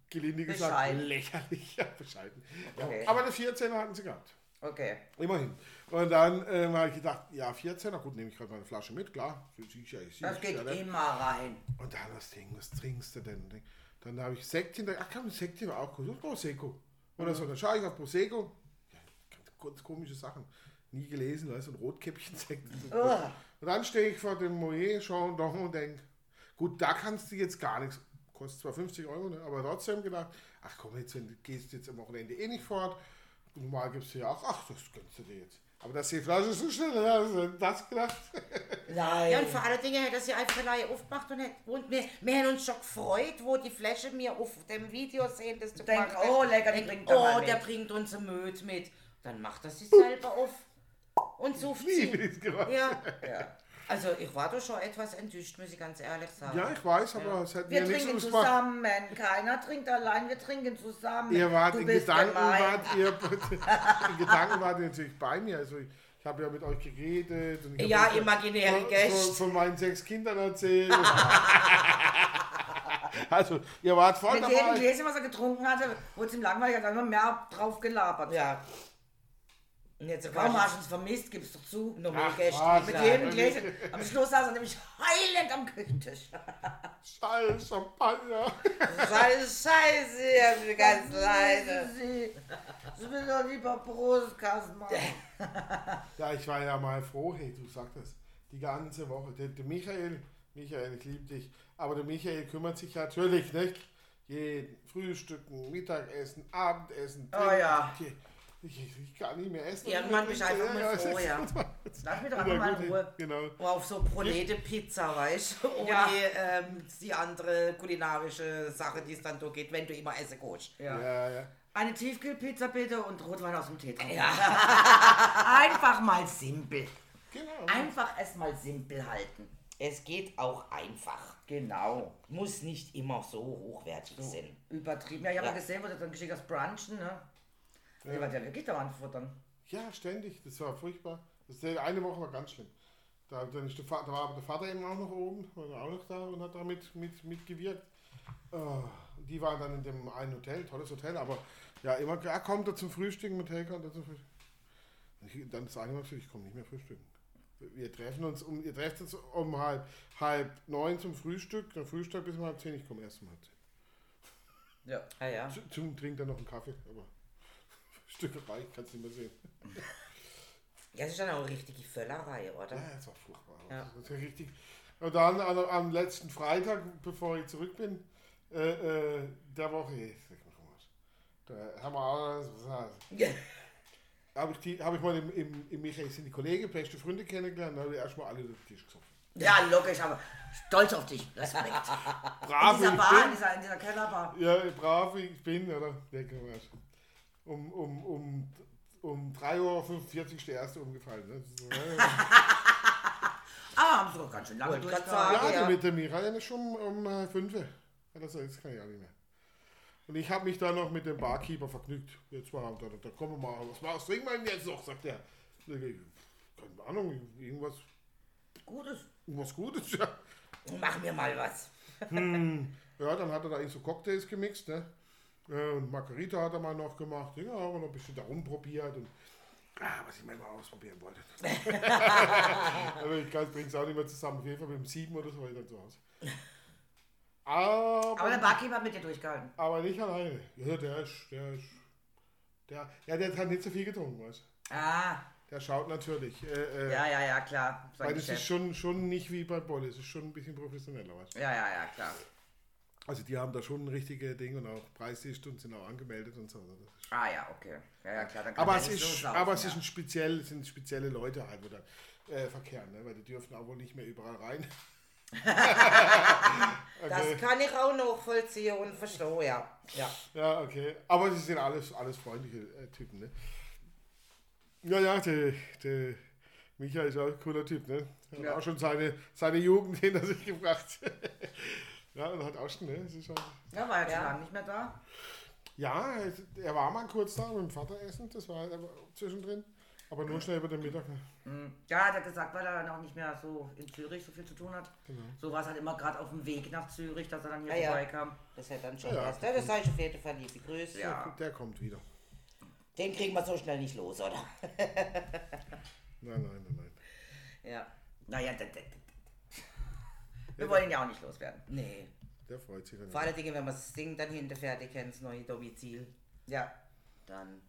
gelinde gesagt Bescheiden. lächerlich. Ja, bescheiden. Okay. Ja, aber eine 14er hatten sie gehabt. Okay. Immerhin. Und dann ähm, habe ich gedacht, ja, 14er, gut, nehme ich gerade meine Flasche mit, klar. Sicher, ich Das geht ja, immer rein. Und dann das Ding, was trinkst du denn? Dann habe ich Sektchen, da- ach komm, Sektchen war auch gut, und Prosecco. Oder so, dann schaue ich auf Prosecco. Ja, ganz komische Sachen. Nie gelesen, weißt du, ein Rotkäppchen-Sekt. Ugh. Und dann stehe ich vor dem Moyer Chandon und denke, gut, da kannst du jetzt gar nichts. Kostet zwar 50 Euro, ne, aber trotzdem gedacht, ach komm, jetzt wenn du gehst jetzt am Wochenende eh nicht fort. Normal gibst du ja auch, ach, das gönnst du dir jetzt. Aber dass die Flasche so schnell, ja, also das gedacht. Nein. Ja, und vor allen Dingen hat er sie einfach alleine aufgemacht und, hat, und wir, wir haben uns schon gefreut, wo die Flasche mir auf dem Video sehen, dass du Denk, oh, lecker, die Denk, bringt Oh, der mit. bringt uns ein Möd mit. Dann macht er sie selber auf und sucht Wie sie. Ja, Ja. Also ich war doch schon etwas enttäuscht, muss ich ganz ehrlich sagen. Ja, ich weiß, aber es hat Wir mir nichts trinken ausgemacht. zusammen. Keiner trinkt allein, wir trinken zusammen. Ihr wart du in bist Gedanken, gemein. wart ihr, in Gedanken wart ihr natürlich bei mir. Also ich, ich habe ja mit euch geredet. Und ich Ja, imaginäre von, von, Gäste. von meinen sechs Kindern erzählt. also ihr wart voll Mit jedem dabei. Gläschen, was er getrunken hatte, wurde es ihm langweilig, hat er immer mehr drauf gelabert. Ja. Und jetzt Warum war hast du uns vermisst, gibst du zu? noch Ach, mehr Gäste. was? Mit jedem. Gläschen. Am Schluss saß er nämlich heulend am Küchentisch. Scheiß Champagner. Scheiße, Scheiße, ich bin ganz leise. Sie will doch lieber Brustkasten machen. Ja, ich war ja mal froh, hey, du sagtest, die ganze Woche. Der, der Michael, Michael, ich liebe dich, aber der Michael kümmert sich natürlich, nicht? Jeden Frühstücken, Mittagessen, Abendessen. Oh ja. Ich, ich, ich kann nicht mehr essen. Irgendwann bist du einfach mal froh, ja. Lass mich doch einfach mal in Ruhe. Genau. Oder auf so Prolete-Pizza, weißt du? Ohne Ja. ähm, die andere kulinarische Sache, die es dann so geht, wenn du immer essen gehst. Ja. Ja, ja. Eine Tiefkühlpizza bitte und Rotwein aus dem Teetraum. Ja. Einfach mal simpel. Genau. Einfach es mal simpel halten. Es geht auch einfach. Genau. Muss nicht immer so hochwertig sein. Übertrieben. Ja, ich habe Ja. ja gesehen, wo du dann geschickt hast, brunchen, ne? Ja. Ich war ja wirklich da anfuttern. Ja, ständig. Das war furchtbar. Das die eine Woche war ganz schlimm. Da, dann ist der, Vater, da war der Vater eben auch noch oben, war er auch noch da und hat da mit, mit, mitgewirkt. Oh, die waren dann in dem einen Hotel, tolles Hotel, aber ja, immer, er kommt da zum Frühstücken mit Hotel, kommt er zum Frühstücken. Ich, dann das eine Mal gesagt, ich komme nicht mehr frühstücken. Wir treffen uns um, ihr trefft uns um halb, halb neun zum Frühstück, dann Frühstück bis um halb zehn, ich komme erst um halb zehn. Ja. Ah ja. Zum- Zum trinkt dann noch einen Kaffee, aber Stückerei kannst du nicht mehr sehen. Ja, das ist dann auch eine richtige Völlerei, oder? Ja, das war furchtbar. Ja. Das ja richtig. Und dann am, am letzten Freitag, bevor ich zurück bin, äh, äh, der Woche, da haben wir alles, was Ja. habe ich, die- hab ich mal im, im, im Michael sind die Kollegen, beste Freunde kennengelernt, da habe ich erstmal alle den Tisch gesoffen. Ja, logisch, aber stolz auf dich. Respekt. In Brav dieser ich Bar, in bin. dieser, in dieser Kellerbar. Ja, brav ich bin, oder? Mal. Um, um, um, um 3.45 Uhr ist der erste umgefallen. Ne? Das ist Ah, haben sie doch ganz schön lange sagen. Ja, ja. mit der Michael ist schon um äh, 5 Uhr. Hat er gesagt, jetzt kann ich auch nicht mehr. Und ich habe mich dann noch mit dem Barkeeper vergnügt. Jetzt war da, da kommen wir mal. Was, was trinken wir denn jetzt noch? Sagt er. Keine Ahnung, irgendwas, Gutes. irgendwas Gutes. Ja. Mach mir mal was. ja, dann hat er da so Cocktails gemixt. Ne? Äh, Und Margarita hat er mal noch gemacht. Ja, haben wir noch ein bisschen da rumprobiert. Und, ah, was ich mal ausprobieren wollte. Aber ich bringe es auch nicht mehr zusammen. Auf jeden Fall mit dem 7 oder so war ich dann zu Hause. Aber, Aber der Barkeeper hat mit dir durchgehalten. Aber nicht alleine. Ja, der ist, der ist, der, ja, der hat nicht so viel getrunken, weißt du. Ah, Der schaut natürlich. Äh, äh, ja, ja, ja, klar. Sein weil das ist Geschäft. schon, schon nicht wie bei Bolle, es ist schon ein bisschen professioneller, weißt du. Ja, ja, ja, klar. Also die haben da schon ein richtige Ding und auch Preisliste und sind auch angemeldet und so. Ist, Ah ja, okay. Ja, ja, klar. Dann kann aber es so ist, saufen, aber es ja. ist ein speziell, sind spezielle Leute halt, wo da äh, verkehren, ne? weil die dürfen auch wohl nicht mehr überall rein. Das kann ich auch noch vollziehen und verstehen, ja. ja. Ja, okay. Aber sie sind alles, alles freundliche äh, Typen, ne? Ja, ja, der, der Michael ist auch ein cooler Typ, ne? Hat Ja. auch schon seine, seine Jugend hinter sich gebracht. Ja, und hat auch schon, ne? Ist schon, Ja, war ja, Ja. schon lange nicht mehr da. ja, er war mal kurz da mit dem Vater essen, das war aber zwischendrin. Aber nur schnell über den Mittag. Ne? Hm. Ja, hat er gesagt, weil er noch nicht mehr so in Zürich so viel zu tun hat. Genau. So war es halt immer gerade auf dem Weg nach Zürich, dass er dann hier Ah, ja. vorbeikam. Das hätte dann schon Ja, ja. passt. Ja, das sage ich auf jeden Fall liebe Grüße. Ja. Der kommt wieder. Den kriegen wir so schnell nicht los, oder? Nein, nein, nein, nein. Ja. Naja, d- d- d- wir wollen ihn ja auch nicht loswerden. Nee. Der freut sich dann. Vor allen Dingen, wenn wir das Ding dann hinter fertig haben, das neue Domizil, Ja, dann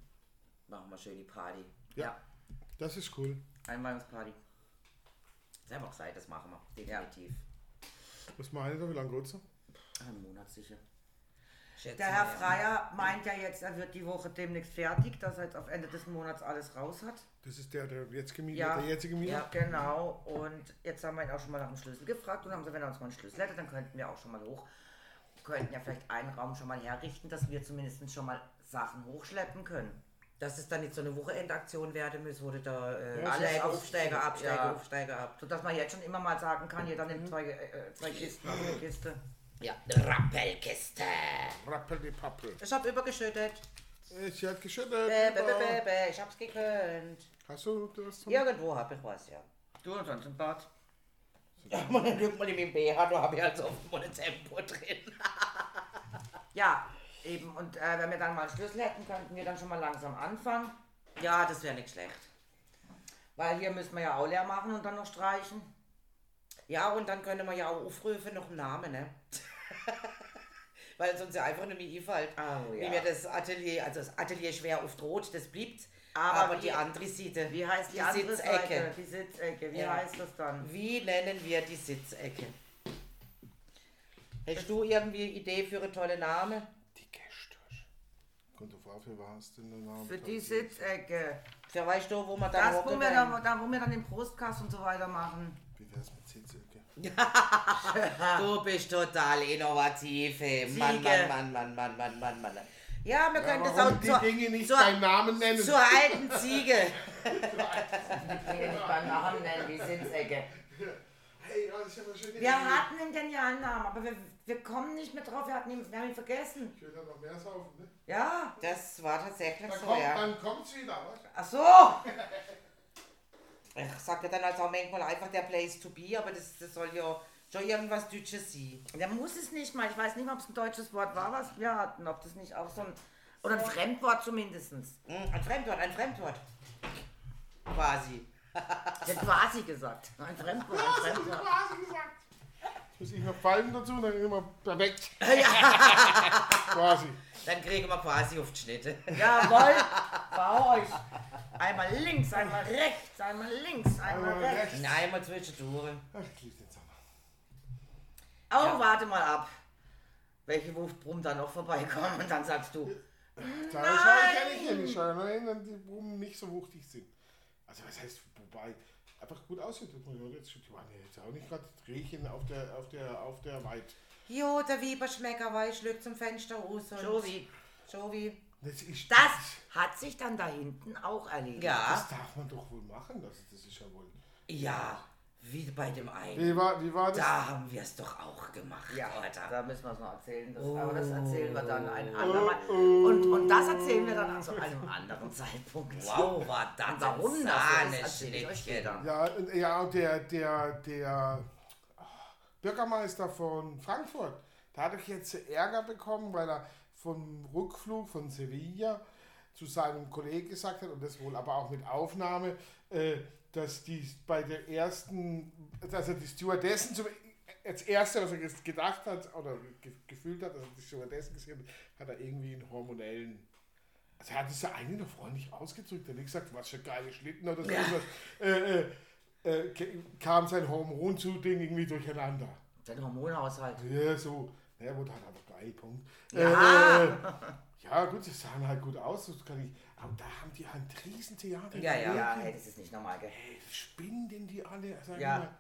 machen wir schön die Party. Ja. ja. Das ist cool. Einweihungsparty. Haben wir gesagt, das machen wir. Definitiv. Was meine da? Wie lange geht's noch? Ein Monat sicher. Schätze Der Herr. Freier meint ja jetzt, er wird die Woche demnächst fertig, dass er jetzt auf Ende des Monats alles raus hat. Das ist der, der jetzt gemietet Ja. der jetzige Mieter? Ja, genau. Und jetzt haben wir ihn auch schon mal nach dem Schlüssel gefragt und haben gesagt, wenn er uns mal einen Schlüssel hätte, dann könnten wir auch schon mal hoch. Könnten ja vielleicht einen Raum schon mal herrichten, dass wir zumindest schon mal Sachen hochschleppen können. Dass es dann nicht so eine Wochenendaktion werden muss, wo du da äh, Ja, Absteiger, alles Aufsteiger, auf- Absteiger, ja. Aufsteiger ab. Sodass man jetzt schon immer mal sagen kann, jeder nimmt zwei, äh, zwei Kisten aus der Kiste. Ja, Rappelkiste. Rappel die Pappel. Ich hab übergeschüttet. Ich hat geschüttet. Bäh, bäh, bäh, bäh, bäh, ich hab's gekönnt. Hast du das? zum- Irgendwo hab ich was, ja. Du und sonst im Bad. Ja, man lügt mal in meinem BH, da hab ich halt so oft mal ein Tempo drin. Ja, eben. Und äh, wenn wir dann mal einen Schlüssel hätten, könnten wir dann schon mal langsam anfangen. Ja, das wäre nicht schlecht. Weil hier müssen wir ja auch leer machen und dann noch streichen. Ja, und dann können wir ja auch aufrufen noch einen Namen, ne? Weil sonst ja einfach nicht mehr einfällt. Oh, Wie ja. mir das Atelier, also das Atelier schwer oft rot, das blieb. Aber Aber, wie- die andere Seite, Wie heißt die, die andere Sitzecke. Seite? Die Sitzecke. Wie Ja. heißt das dann? Wie nennen wir die Sitzecke? Hast du irgendwie eine Idee für einen tollen Namen? Die Gäste. Kommt auf an, für was denn der Name? Für die Sitzecke. Für weißt du, wo man da Das, wo wir, dann, da, wo wir dann den Brustkast und so weiter machen. Wie wär's mit Sitzecke? Du bist total innovativ. ey. Mann. Mann, Mann, Mann, Mann, Mann, Mann, Mann. Ja, wir können das auch die zur, Dinge nicht zur, beim Namen nennen? zur alten Ziege. Die Dinge nicht beim Namen nennen, die Sitzecke. Hey, ja Wir hatten einen genialen Namen, aber wir, wir kommen nicht mehr drauf. Wir, hatten ihn, wir haben ihn vergessen. Ich will da noch mehr saufen, ne? Ja. Das war tatsächlich Dann, so, kommt, ja. dann kommt's wieder, was? Ach so. Ich sagte dann also auch manchmal einfach der Place to be, aber das, das soll ja schon irgendwas Deutsches sein. Der muss es nicht mal. Ich weiß nicht mal, ob es ein deutsches Wort war, was wir hatten. Ob das nicht auch so ein. Oder ein Fremdwort zumindest. Hm, Ein Fremdwort, ein Fremdwort. Quasi. Ich hätte quasi gesagt. Ein Fremdwort, ein Fremdwort. Muss ich noch Falten dazu, dann immer perfekt. Quasi. Dann kriegen wir quasi auf die Schnitte. Jawohl, bei euch. Einmal links, einmal rechts, einmal links, einmal Einmal rechts. rechts. Nein, mal zwischendurch. Ich liebe den Sommer. Oh, warte mal ab. Welche Wurfbrumm da noch vorbeikommen und dann sagst du, Da schaue ich ja nicht hin, wenn die Blumen nicht so wuchtig sind. Also was heißt, wobei, einfach gut aussieht. Die waren ja jetzt auch nicht gerade Rehchen auf der, auf der, auf der Weit. Jo, der Wieberschmecker war ich lügt zum Fenster raus. und- Jovi, Jovi. Das, ist, das hat sich dann da hinten auch erledigt. Ja. das darf man doch wohl machen. Das, das ist ja wohl. Ja, wie bei dem einen. Wie war, wie war das? Da haben wir es doch auch gemacht, Ja, Alter. da müssen wir es noch erzählen. Das, Aber das erzählen wir dann ein andermal. Und, und das erzählen wir dann zu einem anderen Zeitpunkt. Wow, war das ein Sahneschnittchen. Ja, und, ja, und der, der, der ah, Bürgermeister von Frankfurt, da hat ich jetzt Ärger bekommen, weil er vom Rückflug von Sevilla zu seinem Kollegen gesagt hat, und das wohl aber auch mit Aufnahme, äh, dass die bei der ersten, dass er die Stewardessen zum, als erste, was er gedacht hat oder ge gefühlt hat, dass er die Stewardessen gesehen hat, hat er irgendwie einen hormonellen also er hat es ja eigentlich noch freundlich ausgedrückt. Er hat nicht gesagt, was für geile Schlitten oder so. irgendwas. Äh, äh, äh, kam sein Hormonzuding irgendwie durcheinander. Den Hormonhaushalt. Ja, so. Ja, gut, hat aber geil, Punkt. Ja. Äh, ja, gut, sie sahen halt gut aus. Das kann ich, aber da haben die ein Riesentheater. Ja, ja. Ja, hey, das ist nicht normal, gell? Ey, spinnen denn die alle? Ja, mal.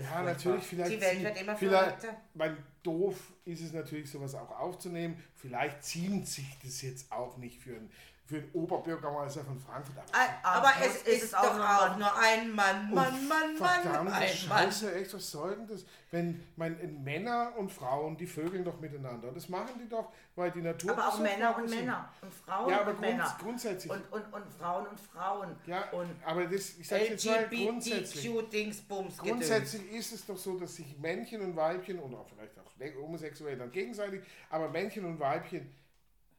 ja natürlich, vielleicht. Die Welt wird immer vielleicht, mein, doof ist es natürlich, sowas auch aufzunehmen. Vielleicht ziemt sich das jetzt auch nicht für einen, für einen Oberbürgermeister von Frankfurt. Aber Aber es ist, ist auch auch Mann. nur ein Mann, Mann, Mann, Mann, Verdammte ein Mann. Scheiße, echt, was soll denn das? Wenn mein, Männer und Frauen, die vögeln doch miteinander. Das machen die doch, weil die Natur. Aber auch so Männer und vorgesehen. Männer. Und Frauen Ja, aber und grunds- Männer. grundsätzlich. Und, und, und Frauen und Frauen. Ja, Und aber das, ich sage jetzt mal grundsätzlich. Grundsätzlich ist es doch so, dass sich Männchen und Weibchen oder auch vielleicht auch homosexuell dann gegenseitig, aber Männchen und Weibchen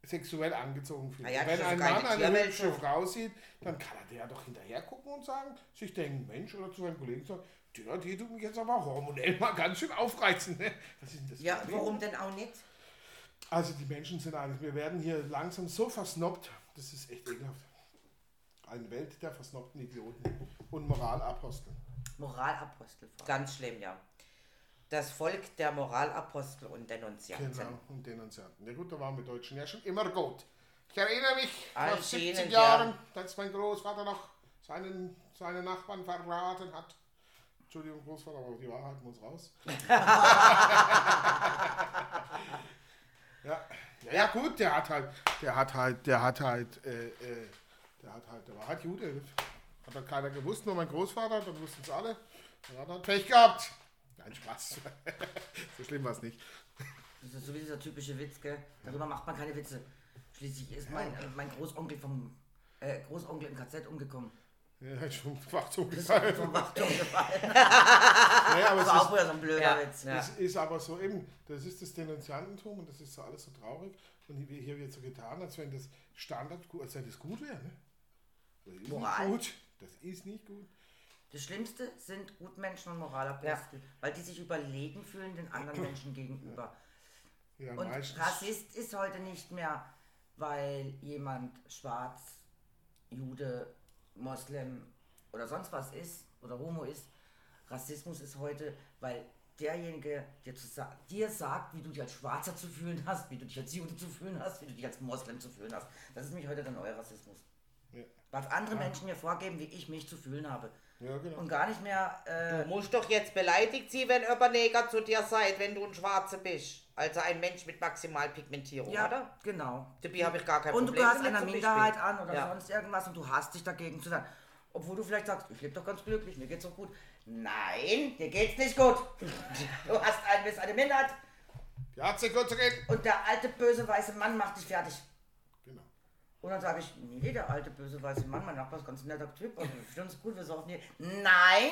sexuell angezogen fühlen. Ah ja, Wenn ein Mann eine hübsche. Frau sieht, dann kann er der doch hinterher gucken und sagen, sich denken, Mensch, oder zu seinen Kollegen sagen, der, die tut mich jetzt aber hormonell mal ganz schön aufreizen. Ne? Was ist denn das Ja, Problem? warum denn auch nicht? Also die Menschen sind eigentlich, wir werden hier langsam so versnobbt, das ist echt ekelhaft. Eine Welt der versnobten Idioten und Moralapostel. Moralapostel. Ganz schlimm, ja. Das Volk der Moralapostel und Denunzianten. Genau, und Denunzianten. Ja gut, da waren wir Deutschen ja schon immer gut. Ich erinnere mich, vor Als 70 Ihnen, Jahren, ja. als mein Großvater noch seinen, seine Nachbarn verraten hat. Entschuldigung, Großvater, aber die Wahrheit muss raus. ja. ja, gut, der hat halt, der hat halt, der hat halt, äh, äh, hat halt, der war halt Jude. Hat halt keiner gewusst, nur mein Großvater, dann wussten es alle. Dann hat er halt Pech gehabt. Nein, Spaß. so schlimm war es nicht. Das ist so wie dieser typische Witz, gell? Darüber macht man keine Witze. Schließlich ist mein, äh, mein Großonkel vom äh, Großonkel im KZ umgekommen. Ja, ist schon ist gefallen. vom Wachturm gefallen. Ja, aber Das war auch es wieder so ein blöder Ja. Witz. Ja. ist, es ist aber so eben, das ist das Denunziantentum und das ist so alles so traurig. Und hier, hier wird so getan, als wenn das Standard, als wenn das gut wäre. Ne? Das Moral. gut. Das ist nicht gut. Das Schlimmste sind Gutmenschen und Moralapostel, weil die sich überlegen fühlen den anderen Menschen gegenüber. Ja, Und. Rassist ist heute nicht mehr, weil jemand schwarz, Jude, Moslem oder sonst was ist oder Homo ist. Rassismus ist heute, weil derjenige dir, sa dir sagt, wie du dich als Schwarzer zu fühlen hast, wie du dich als Jude zu fühlen hast, wie du dich als Moslem zu fühlen hast. Das ist nämlich heute der neue Rassismus. Ja, Was andere Menschen mir vorgeben, wie ich mich zu fühlen habe. Ja genau. Und gar nicht mehr äh, Du musst doch jetzt beleidigt sein, wenn über Neger zu dir seid, wenn du ein Schwarzer bist. Also ein Mensch mit Maximalpigmentierung, Ja, oder? genau. Dabei habe ich gar kein Und du Problem gehörst damit einer zum Minderheit Beispiel. an oder Ja. sonst irgendwas und du hast dich dagegen zu sein. Obwohl du vielleicht sagst, ich lebe doch ganz glücklich, mir geht's doch gut. Nein, dir geht's nicht gut. Du hast ein bis eine Minderheit Die hat sich gut zu gehen. und der alte böse weiße Mann macht dich fertig. Und dann sage ich, nee, der alte böse weiße Mann, mein Nachbar ist ganz ein netter Typ und wir fühlen uns gut, wir saufen hier. Nein!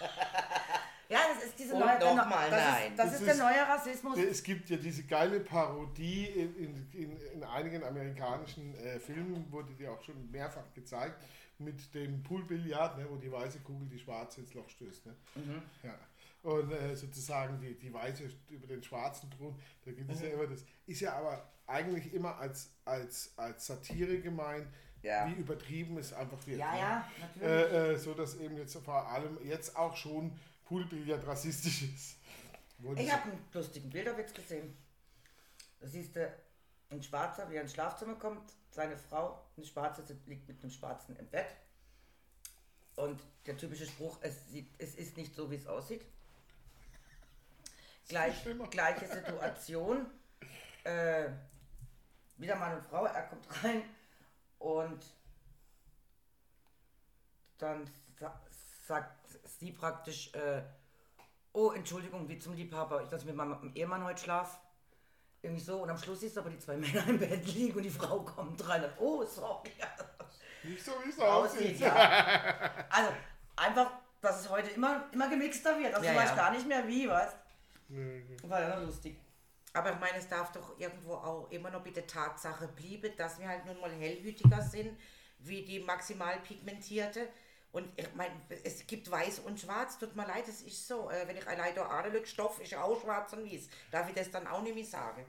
ja, das ist diese Und neue, der, nochmal das nein. Ist, das, Das ist der ist- neue Rassismus. Es gibt ja diese geile Parodie in, in, in, in einigen amerikanischen äh, Filmen, wurde die auch schon mehrfach gezeigt, mit dem Poolbillard, ne, wo die weiße Kugel die schwarze ins Loch stößt. Ne? Ja. Und äh, sozusagen die, die weiße über den schwarzen Thron, da gibt es ja immer das. Ist ja aber eigentlich immer als, als, als Satire gemeint, Ja. wie übertrieben es einfach wird. Ja, ne? ja, natürlich. Äh, äh, so dass eben jetzt vor allem jetzt auch schon Poolbillard rassistisch ist. Wollte Ich habe einen lustigen Bilderwitz gesehen. Da siehst du ein Schwarzer, wie er ins Schlafzimmer kommt, seine Frau, eine Schwarze, liegt mit einem Schwarzen im Bett. Und der typische Spruch, es, sieht, es ist nicht so, wie es aussieht. Gleich, gleiche Situation. Äh, wieder Mann und Frau, er kommt rein und dann sa sagt sie praktisch, äh, oh, Entschuldigung, wie zum Liebhaber, dass ich mit meinem Ehemann heute schlaf. Irgendwie so. Und am Schluss siehst du aber die zwei Männer im Bett liegen und die Frau kommt rein und, oh, sorry. Nicht so, wie es Aussieht, ja. Also, einfach, dass es heute immer, immer gemixter wird. Also, Ja, du weißt ja. gar nicht mehr wie, weißt War ja lustig. Aber ich meine, es darf doch irgendwo auch immer noch bitte Tatsache bleiben, dass wir halt nun mal hellhütiger sind, wie die maximal pigmentierte. Und ich meine, es gibt weiß und schwarz, tut mir leid, es ist so. Äh, wenn ich allein da Adelig Stoff ist ja auch schwarz und weiß. Darf ich das dann auch nicht mehr sagen?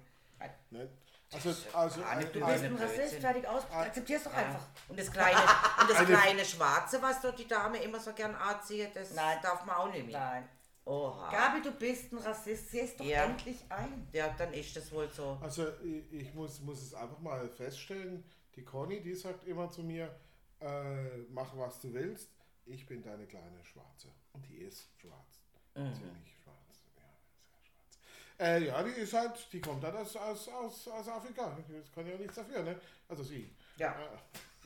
Ne? Also, also, ein- Du bist ein Rassist, fertig aus. Akzeptier's doch einfach. Und das kleine, und das Eine- kleine Schwarze, was dort die Dame immer so gern anzieht, das Nein. darf man auch nicht mehr. Nein. Oha. Gabi, du bist ein Rassist. Sieh es doch Ja. endlich ein. Ja, dann ist das wohl so. also ich, ich muss, muss es einfach mal feststellen, die Conny, die sagt immer zu mir, äh, mach was du willst, ich bin deine kleine Schwarze. Und die ist schwarz. Ziemlich schwarz. Ja, sehr schwarz. Äh, ja, die ist halt, die kommt halt aus, aus, aus, aus Afrika. Das kann ja nichts dafür, ne? Also sie. Ja. Äh,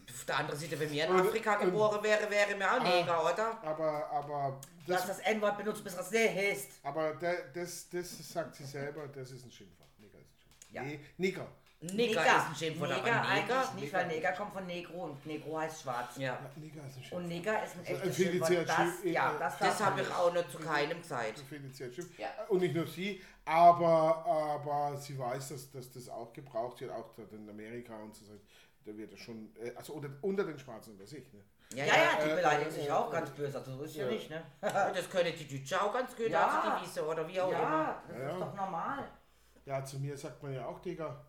Auf der anderen Seite, wenn mir in Afrika und- geboren wäre, wäre mir auch Neger, oder? Aber, aber, das, hast das N-Wort benutzt, du bist Rassist. aber der, das, das sagt sie selber, das ist ein Schimpfwort. Nigger ist ein Schimpfwort. Ja. Nee, Nigger. Neger, ist ein Schimpfwort, Neger aber Neger. nicht, weil Neger kommt von Negro und Negro heißt schwarz. Ja, Ja, Nigger ist ein Schimpfwort. Und Neger ist ein echtes empfehle Schimpfwort. Das, ja, äh, das, das habe ich nicht. auch noch zu keinem Zeit. finde ich sehr schön. Ja. Und nicht nur sie, aber, aber sie weiß, dass, dass das auch gebraucht wird, auch in Amerika und so. Da wird es schon, äh, also unter, unter den Schwarzen unter sich. Ne? Ja, ja, die Äh, beleidigen äh, sich äh, auch äh, ganz böse. Also so ist ja, ja. nicht, ne? Und das können die Deutschen auch ganz gut, Ja. also die Wiese oder wie auch immer. Ja, das Ja. ist doch normal. Ja, zu mir sagt man ja auch Digger.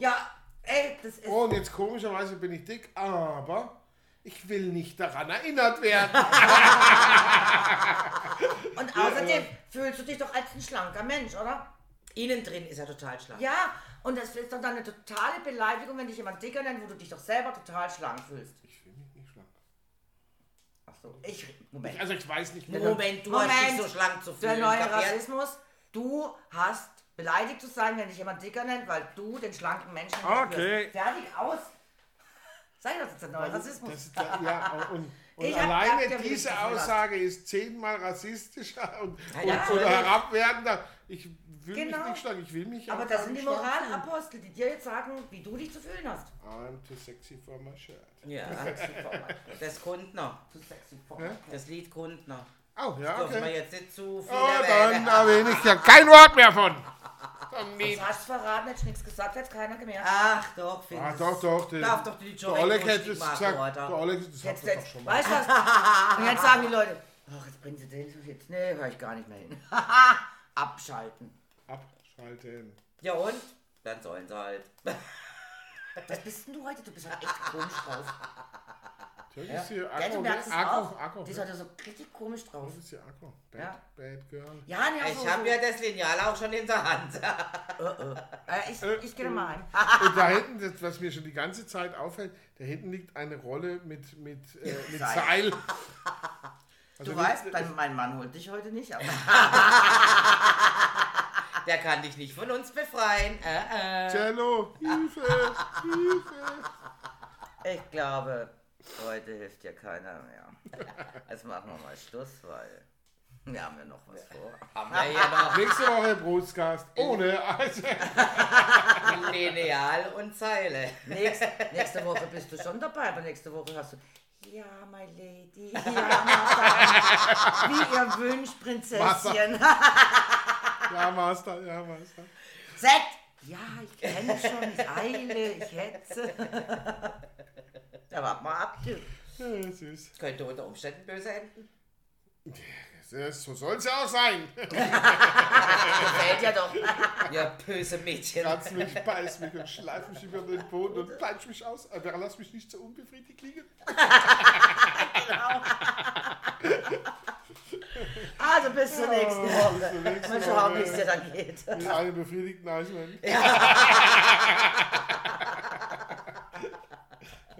Ja, ey, das ist. Oh, und jetzt komischerweise bin ich dick, aber ich will nicht daran erinnert werden. Und außerdem fühlst du dich doch als ein schlanker Mensch, oder? Innen drin ist er total schlank. Ja, und das ist doch dann eine totale Beleidigung, wenn dich jemand dicker nennt, wo du dich doch selber total schlank fühlst. Ich fühle mich nicht schlank. Ach so, ich. Moment. Ich, also ich weiß nicht mehr. Moment, du hast Moment. dich so schlank zu Der fühlen. neue Kapiert? Rassismus, du hast beleidigt zu sein, wenn dich jemand dicker nennt, weil du den schlanken Menschen Okay. Fertig aus. Sag ich doch, das ist der neue Rassismus. Das ist da, ja, und, und alleine gedacht, diese das Aussage ist zehnmal rassistischer und, Ja, und, ja, oder herabwertender. Ich will Genau. mich nicht schlagen, ich will mich Aber das sind die. Moralapostel, die dir jetzt sagen, wie du dich zu fühlen hast. I'm too sexy for my shirt. Ja, das Grundner. Zu sexy vor. Hä? Das Lied Grundner. Oh, ja, Dürfen wir okay. jetzt nicht zu viel Oh, dann erwähne ich ja kein Wort mehr von. Von mir. Du hast verraten, hättest nichts gesagt, hätte keiner gemerkt. Ach doch, finde Ah, doch, doch. Der, Darf doch die der Oleg hätte es gesagt. Der Oleg, das hat Jetzt, er doch jetzt, schon mal. weißt du was? Und jetzt sagen die Leute, ach, jetzt bringen sie den so jetzt. Nee, höre ich gar nicht mehr hin. Abschalten. Abschalten. Ja und? Dann sollen sie halt. Was bist denn du heute? Du bist halt echt komisch drauf. Das ist hier Ja, Akku, du ne? merkst es Akku, auch. Akku. Die ist heute so richtig komisch drauf. Das ist hier Akku. Bad, Ja. bad Girl. Ja, nee, auch Ich habe ja das Lineal auch schon in der Hand. Äh, ich, ich gehe mal heim. Und da hinten, das, was mir schon die ganze Zeit auffällt, da hinten liegt eine Rolle mit, mit, äh, mit Seil. Seil. Also Du nicht- weißt, dein, mein Mann holt dich heute nicht, aber Der kann dich nicht von uns befreien. Äh, äh. Cello, Hilfe, Hilfe. ich glaube, heute hilft dir keiner mehr. Jetzt machen wir mal Schluss, weil wir haben ja noch was vor. Haben wir ja noch Nächste Woche Brustcast ohne also, Lineal und Zeile. Nächste, nächste Woche bist du schon dabei, aber nächste Woche hast du. Ja, my lady, ja, madame, wie ihr wünscht, Prinzesschen. Ja, Master, ja, Master. Sekt! Ja, ich kenne schon, ich eile, ich hetze. Ja, warte mal ab, du. Ja, süß. Könnte unter Umständen böse enden. Das, so soll es ja auch sein. Gefällt ja doch. Ja, böse Mädchen. Kratz mich, beiß mich und schleif mich über den Boden und peitsch mich aus. Aber lass mich nicht so unbefriedigt liegen. Also bis zur nächsten Woche. Mal schauen, wie es dir dann geht. Mit einem befriedigten Eismann.